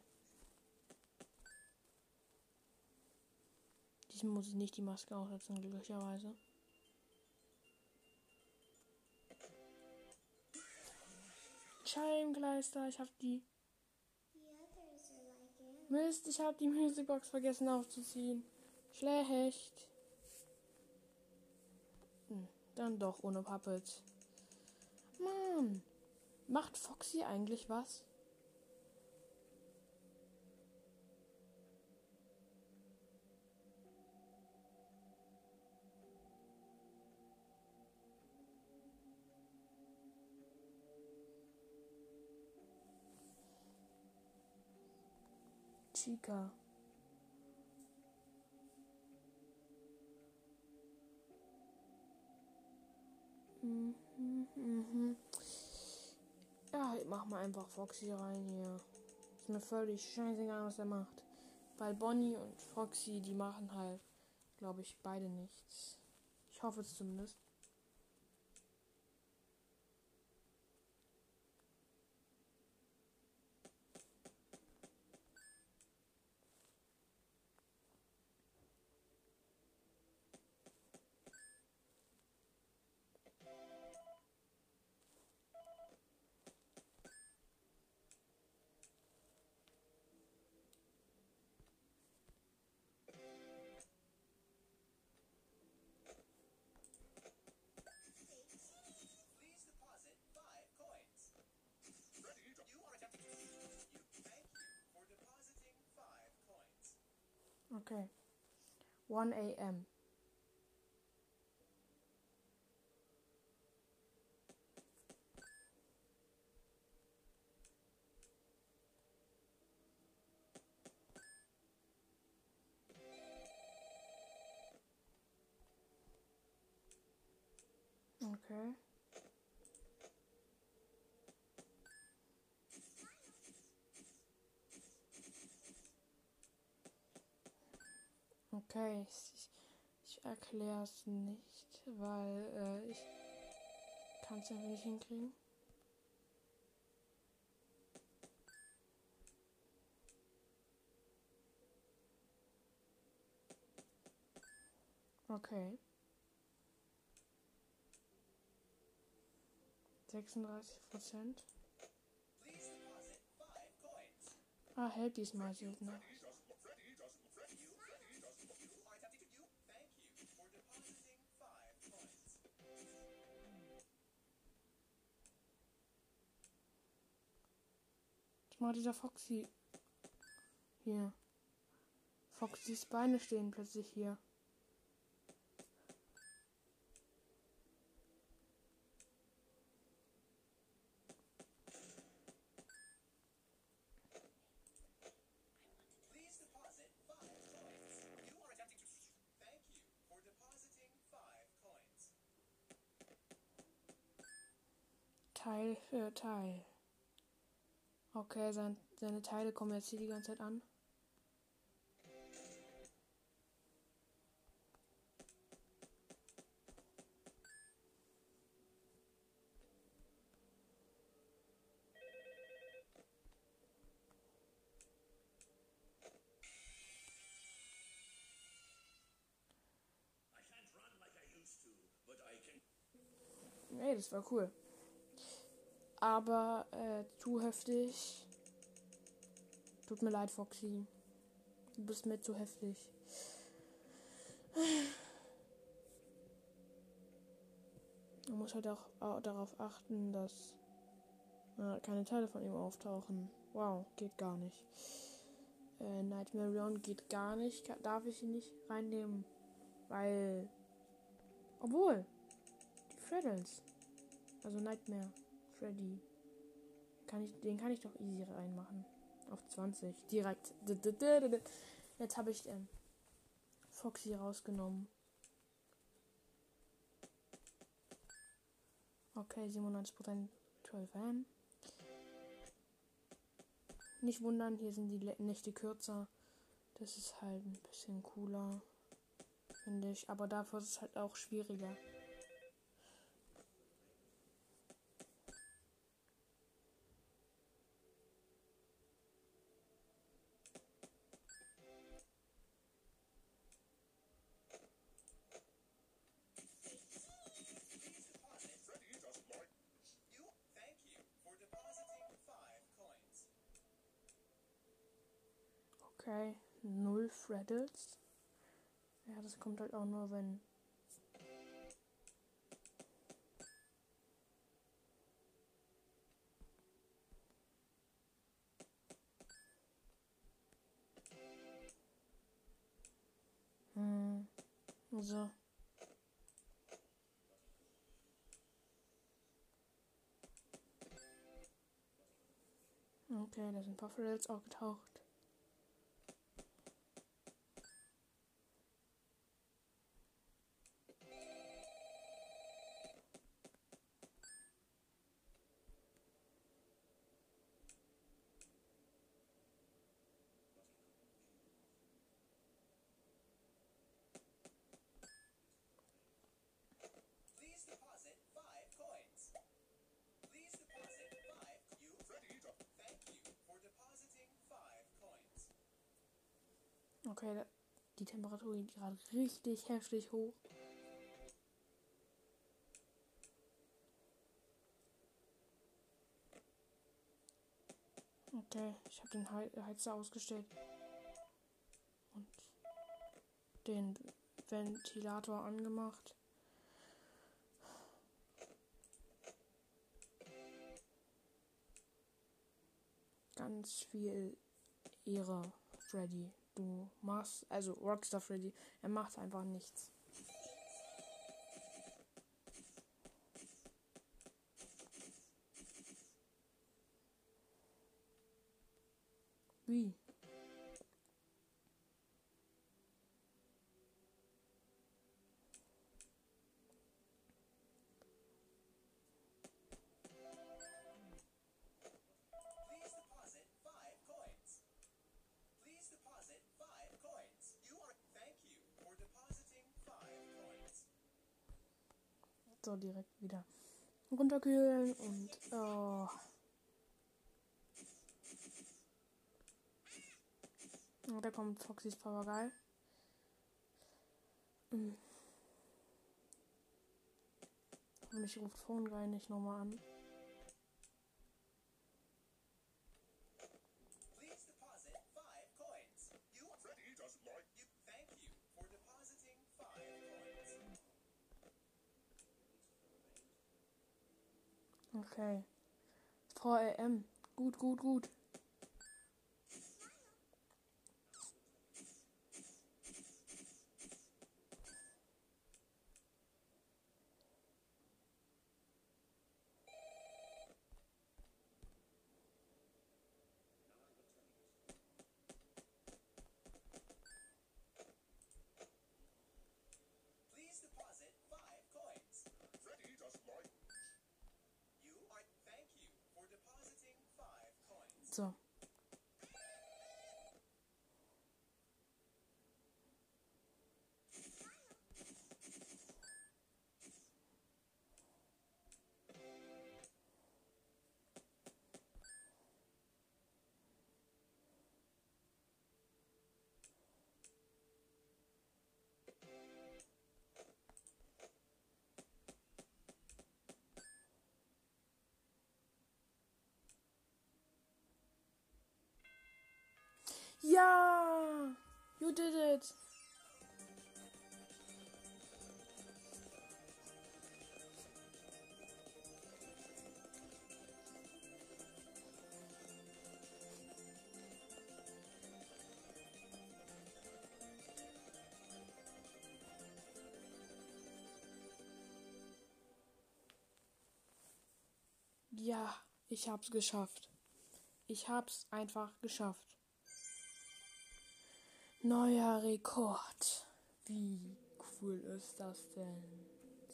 Diesmal muss ich nicht die Maske aufsetzen, glücklicherweise. Scheibengleister, ich hab die. Mist, ich hab die Musicbox vergessen aufzuziehen. Schlecht. Dann doch ohne Puppet. Mann. Macht Foxy eigentlich was? Chica. Mhm, mhm. Ja, ich mach mal einfach Foxy rein hier. Ist mir völlig scheißegal, was er macht. Weil Bonnie und Foxy, die machen halt, glaube ich, beide nichts. Ich hoffe es zumindest. Okay. 1 a.m. Okay, ich, ich erkläre es nicht, weil äh, ich kann es einfach nicht hinkriegen. Okay. 36 Prozent. Ah, hält diesmal seltener. Macht dieser Foxy? Hier. Foxys Beine stehen plötzlich hier. Teil für Teil. Okay, sein, seine Teile kommen jetzt hier die ganze Zeit an. Ey, das war cool. Aber äh, zu heftig. Tut mir leid, Foxy. Du bist mir zu heftig. Man muss halt auch äh, darauf achten, dass äh, keine Teile von ihm auftauchen. Wow, geht gar nicht. Äh, Nightmare Leon geht gar nicht. Darf ich ihn nicht reinnehmen? Weil. Obwohl. Die Freddles. Also Nightmare. Freddy. Kann ich, den kann ich doch easy reinmachen. Auf 20. Direkt. Jetzt habe ich ähm, Foxy rausgenommen. Okay, 97% 12 M. Nicht wundern, hier sind die Nächte kürzer. Das ist halt ein bisschen cooler, finde ich. Aber dafür ist es halt auch schwieriger. Okay, null Freddles. Ja, das kommt halt auch nur, wenn. Hm. So. Okay, da sind ein paar Freddles aufgetaucht. Please deposit five coins. Please deposit five. You Freddy doesn't thank you for depositing five coins. Okay, die Temperatur geht gerade richtig heftig hoch. Okay, ich habe den Hei- Heizer ausgestellt. Und den Ventilator angemacht. Ganz viel Ehre, Freddy. Du machst, also Rockstar Freddy, er macht einfach nichts. Wie? So, direkt wieder runterkühlen und. Oh. Oh, da kommt Foxys Papagei. Hm. Hoffentlich ruft Phone Guy nicht nochmal an. Okay. VRM. Gut, gut, gut. Ja! You did it! Ja, ich hab's geschafft. Ich hab's einfach geschafft. Neuer Rekord. Wie cool ist das denn?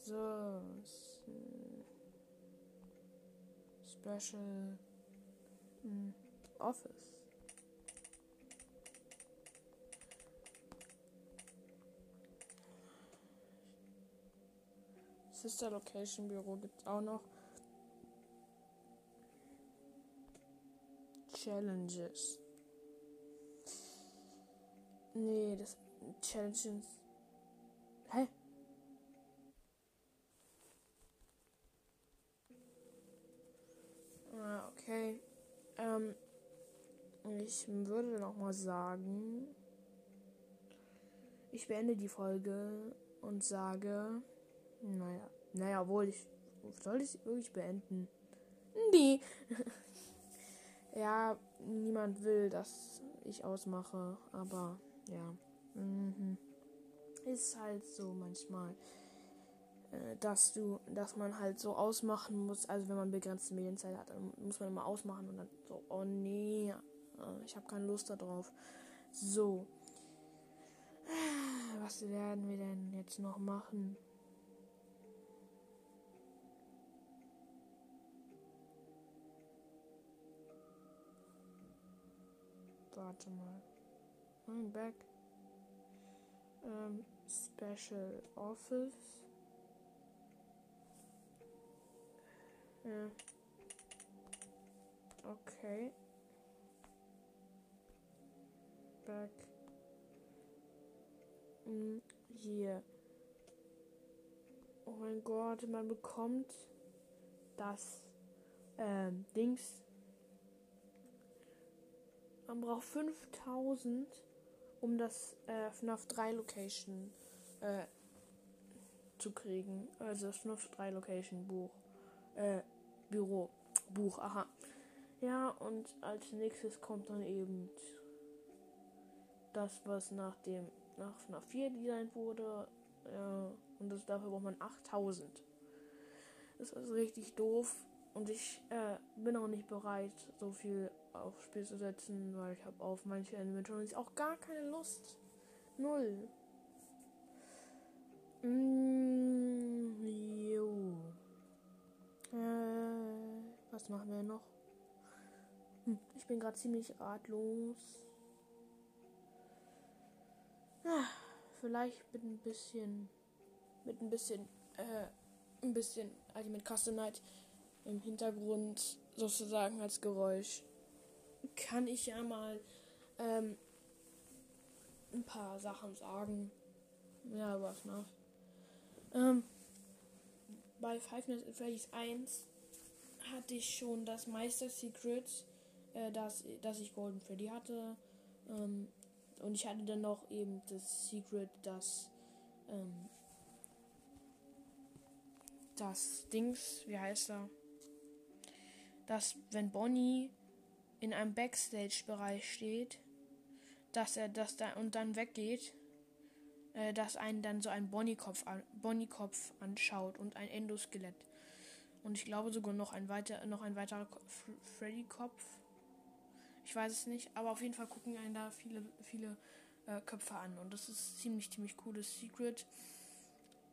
So. s- Special hm, Office. Sister Location Büro gibt's auch noch. Challenges. Nee, das Challenges. Hä? Ah, okay. Ähm, ich würde noch mal sagen, ich beende die Folge und sage, naja, naja, wohl ich, soll ich wirklich beenden? Nee. Ja, niemand will, dass ich ausmache, aber ja. Mhm. Ist halt so manchmal, äh, dass du, dass man halt so ausmachen muss, also wenn man begrenzte Medienzeit hat, dann muss man immer ausmachen und dann so, oh nee, äh, ich habe keine Lust darauf. So. Was werden wir denn jetzt noch machen? Warte mal. I'm back. Ähm, Special Office. Ja. Okay. Back. Hm, Hier. Oh mein Gott, man bekommt das ähm, Dings man braucht 5000, um das äh, FNAF 3 Location äh, zu kriegen. Also das FNAF 3 Location Buch. Äh, Büro. Buch, aha. Ja, und als nächstes kommt dann eben das, was nach dem nach FNAF 4 designt wurde. Ja, und das, dafür braucht man 8000. Das ist richtig doof. Und ich äh, bin auch nicht bereit, so viel aufs Spiel zu setzen, weil ich habe auf manche Animatronics auch gar keine Lust. Null. Mm, jo. Äh, was machen wir noch? Hm, ich bin gerade ziemlich ratlos. Ah, vielleicht mit ein bisschen, mit ein bisschen, äh, ein bisschen Ultimate Custom Night im Hintergrund sozusagen als Geräusch kann ich ja mal ähm, ein paar Sachen sagen. Ja, was noch? Ähm, bei Five Nights at Freddy's 1 hatte ich schon das Meister Secret, äh, dass, dass ich Golden Freddy hatte. Ähm, und ich hatte dann noch eben das Secret, dass ähm, das Dings, wie heißt er? Dass wenn Bonnie in einem Backstage-Bereich steht, dass er das da und dann weggeht, äh, dass einen dann so ein Bonnie-Kopf an, Bonnie anschaut und ein Endoskelett. Und ich glaube sogar noch ein weiter, noch ein weiterer Freddy-Kopf. Ich weiß es nicht, aber auf jeden Fall gucken einen da viele, viele äh, Köpfe an. Und das ist ziemlich, ziemlich cooles Secret.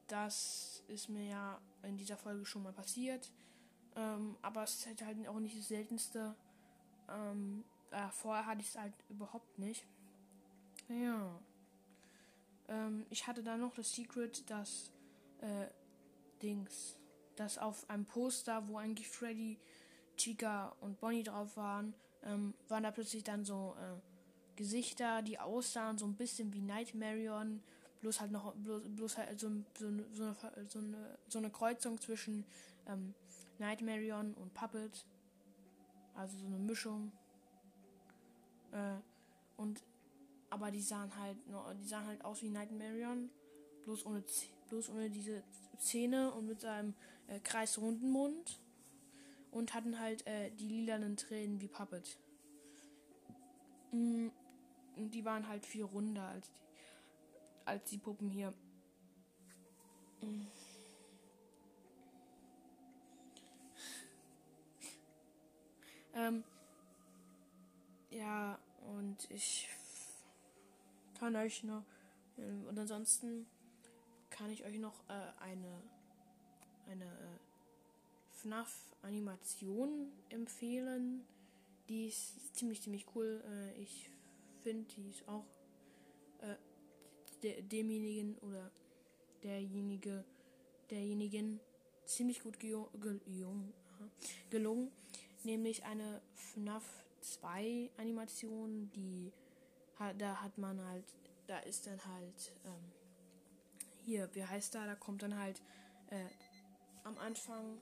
Das ist mir ja in dieser Folge schon mal passiert. Ähm, aber es ist halt auch nicht das seltenste. Ähm, äh, vorher hatte ich es halt überhaupt nicht. Ja. Ähm, ich hatte dann noch das Secret, dass äh, Dings, dass auf einem Poster, wo eigentlich Freddy, Chica und Bonnie drauf waren, ähm, waren da plötzlich dann so äh, Gesichter, die aussahen so ein bisschen wie Nightmarion, bloß halt noch bloß, bloß halt so, so, so, eine, so, eine, so eine Kreuzung zwischen ähm, Nightmarion und Puppet. Also so eine Mischung. Äh, Und aber die sahen halt die sahen halt aus wie Nightmarion, bloß ohne bloß ohne diese Zähne und mit seinem äh, kreisrunden Mund und hatten halt äh, die lilanen Tränen wie Puppet. Mm, Und die waren halt viel runder als die, als die Puppen hier. Mm. Ähm, ja, und ich kann euch noch. ähm, Und ansonsten kann ich euch noch äh, eine, eine äh, FNAF-Animation empfehlen. Die ist ziemlich, ziemlich cool. Äh, ich finde, die ist auch äh, de demjenigen oder derjenige, derjenigen ziemlich gut aha, gelungen. Nämlich eine FNAF 2 Animation, die da hat man halt, da ist dann halt, ähm, hier, wie heißt da, da kommt dann halt, äh, am Anfang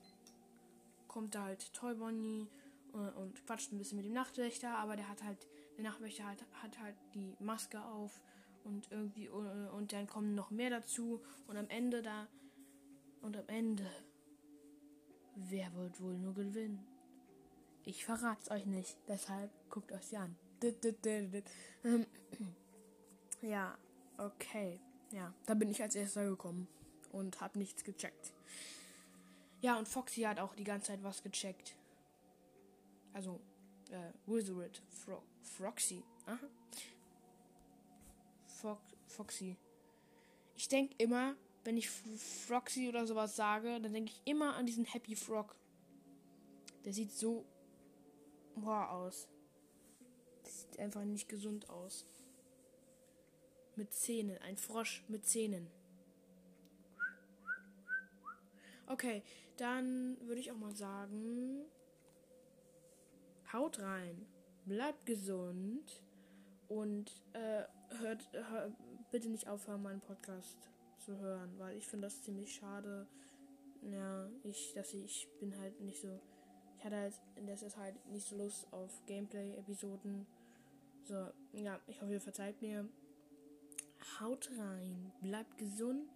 kommt da halt Toy Bonnie äh, und quatscht ein bisschen mit dem Nachtwächter, aber der hat halt, der Nachtwächter hat, hat halt die Maske auf und irgendwie, äh, und dann kommen noch mehr dazu und am Ende da, und am Ende, wer wird wohl nur gewinnen? Ich verrat's euch nicht, deshalb guckt euch sie an. Ja, okay. Ja, da bin ich als erster gekommen und hab nichts gecheckt. Ja, und Foxy hat auch die ganze Zeit was gecheckt. Also, äh, Wizard, Fro Froxy. Aha. Fo Foxy. Ich denke immer, wenn ich Froxy oder sowas sage, dann denke ich immer an diesen Happy Frog. Der sieht so boah aus. Das sieht einfach nicht gesund aus. Mit Zähnen. Ein Frosch mit Zähnen. Okay, dann würde ich auch mal sagen, haut rein, bleibt gesund und äh, hört, hör, bitte nicht aufhören, meinen Podcast zu hören, weil ich finde das ziemlich schade. Ja, ich, dass ich, ich bin halt nicht so, ich hatte halt in letzter Zeit nicht so Lust auf Gameplay-Episoden. So, ja, ich hoffe, ihr verzeiht mir. Haut rein, bleibt gesund.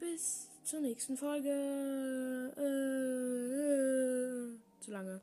Bis zur nächsten Folge. Äh, äh, zu lange.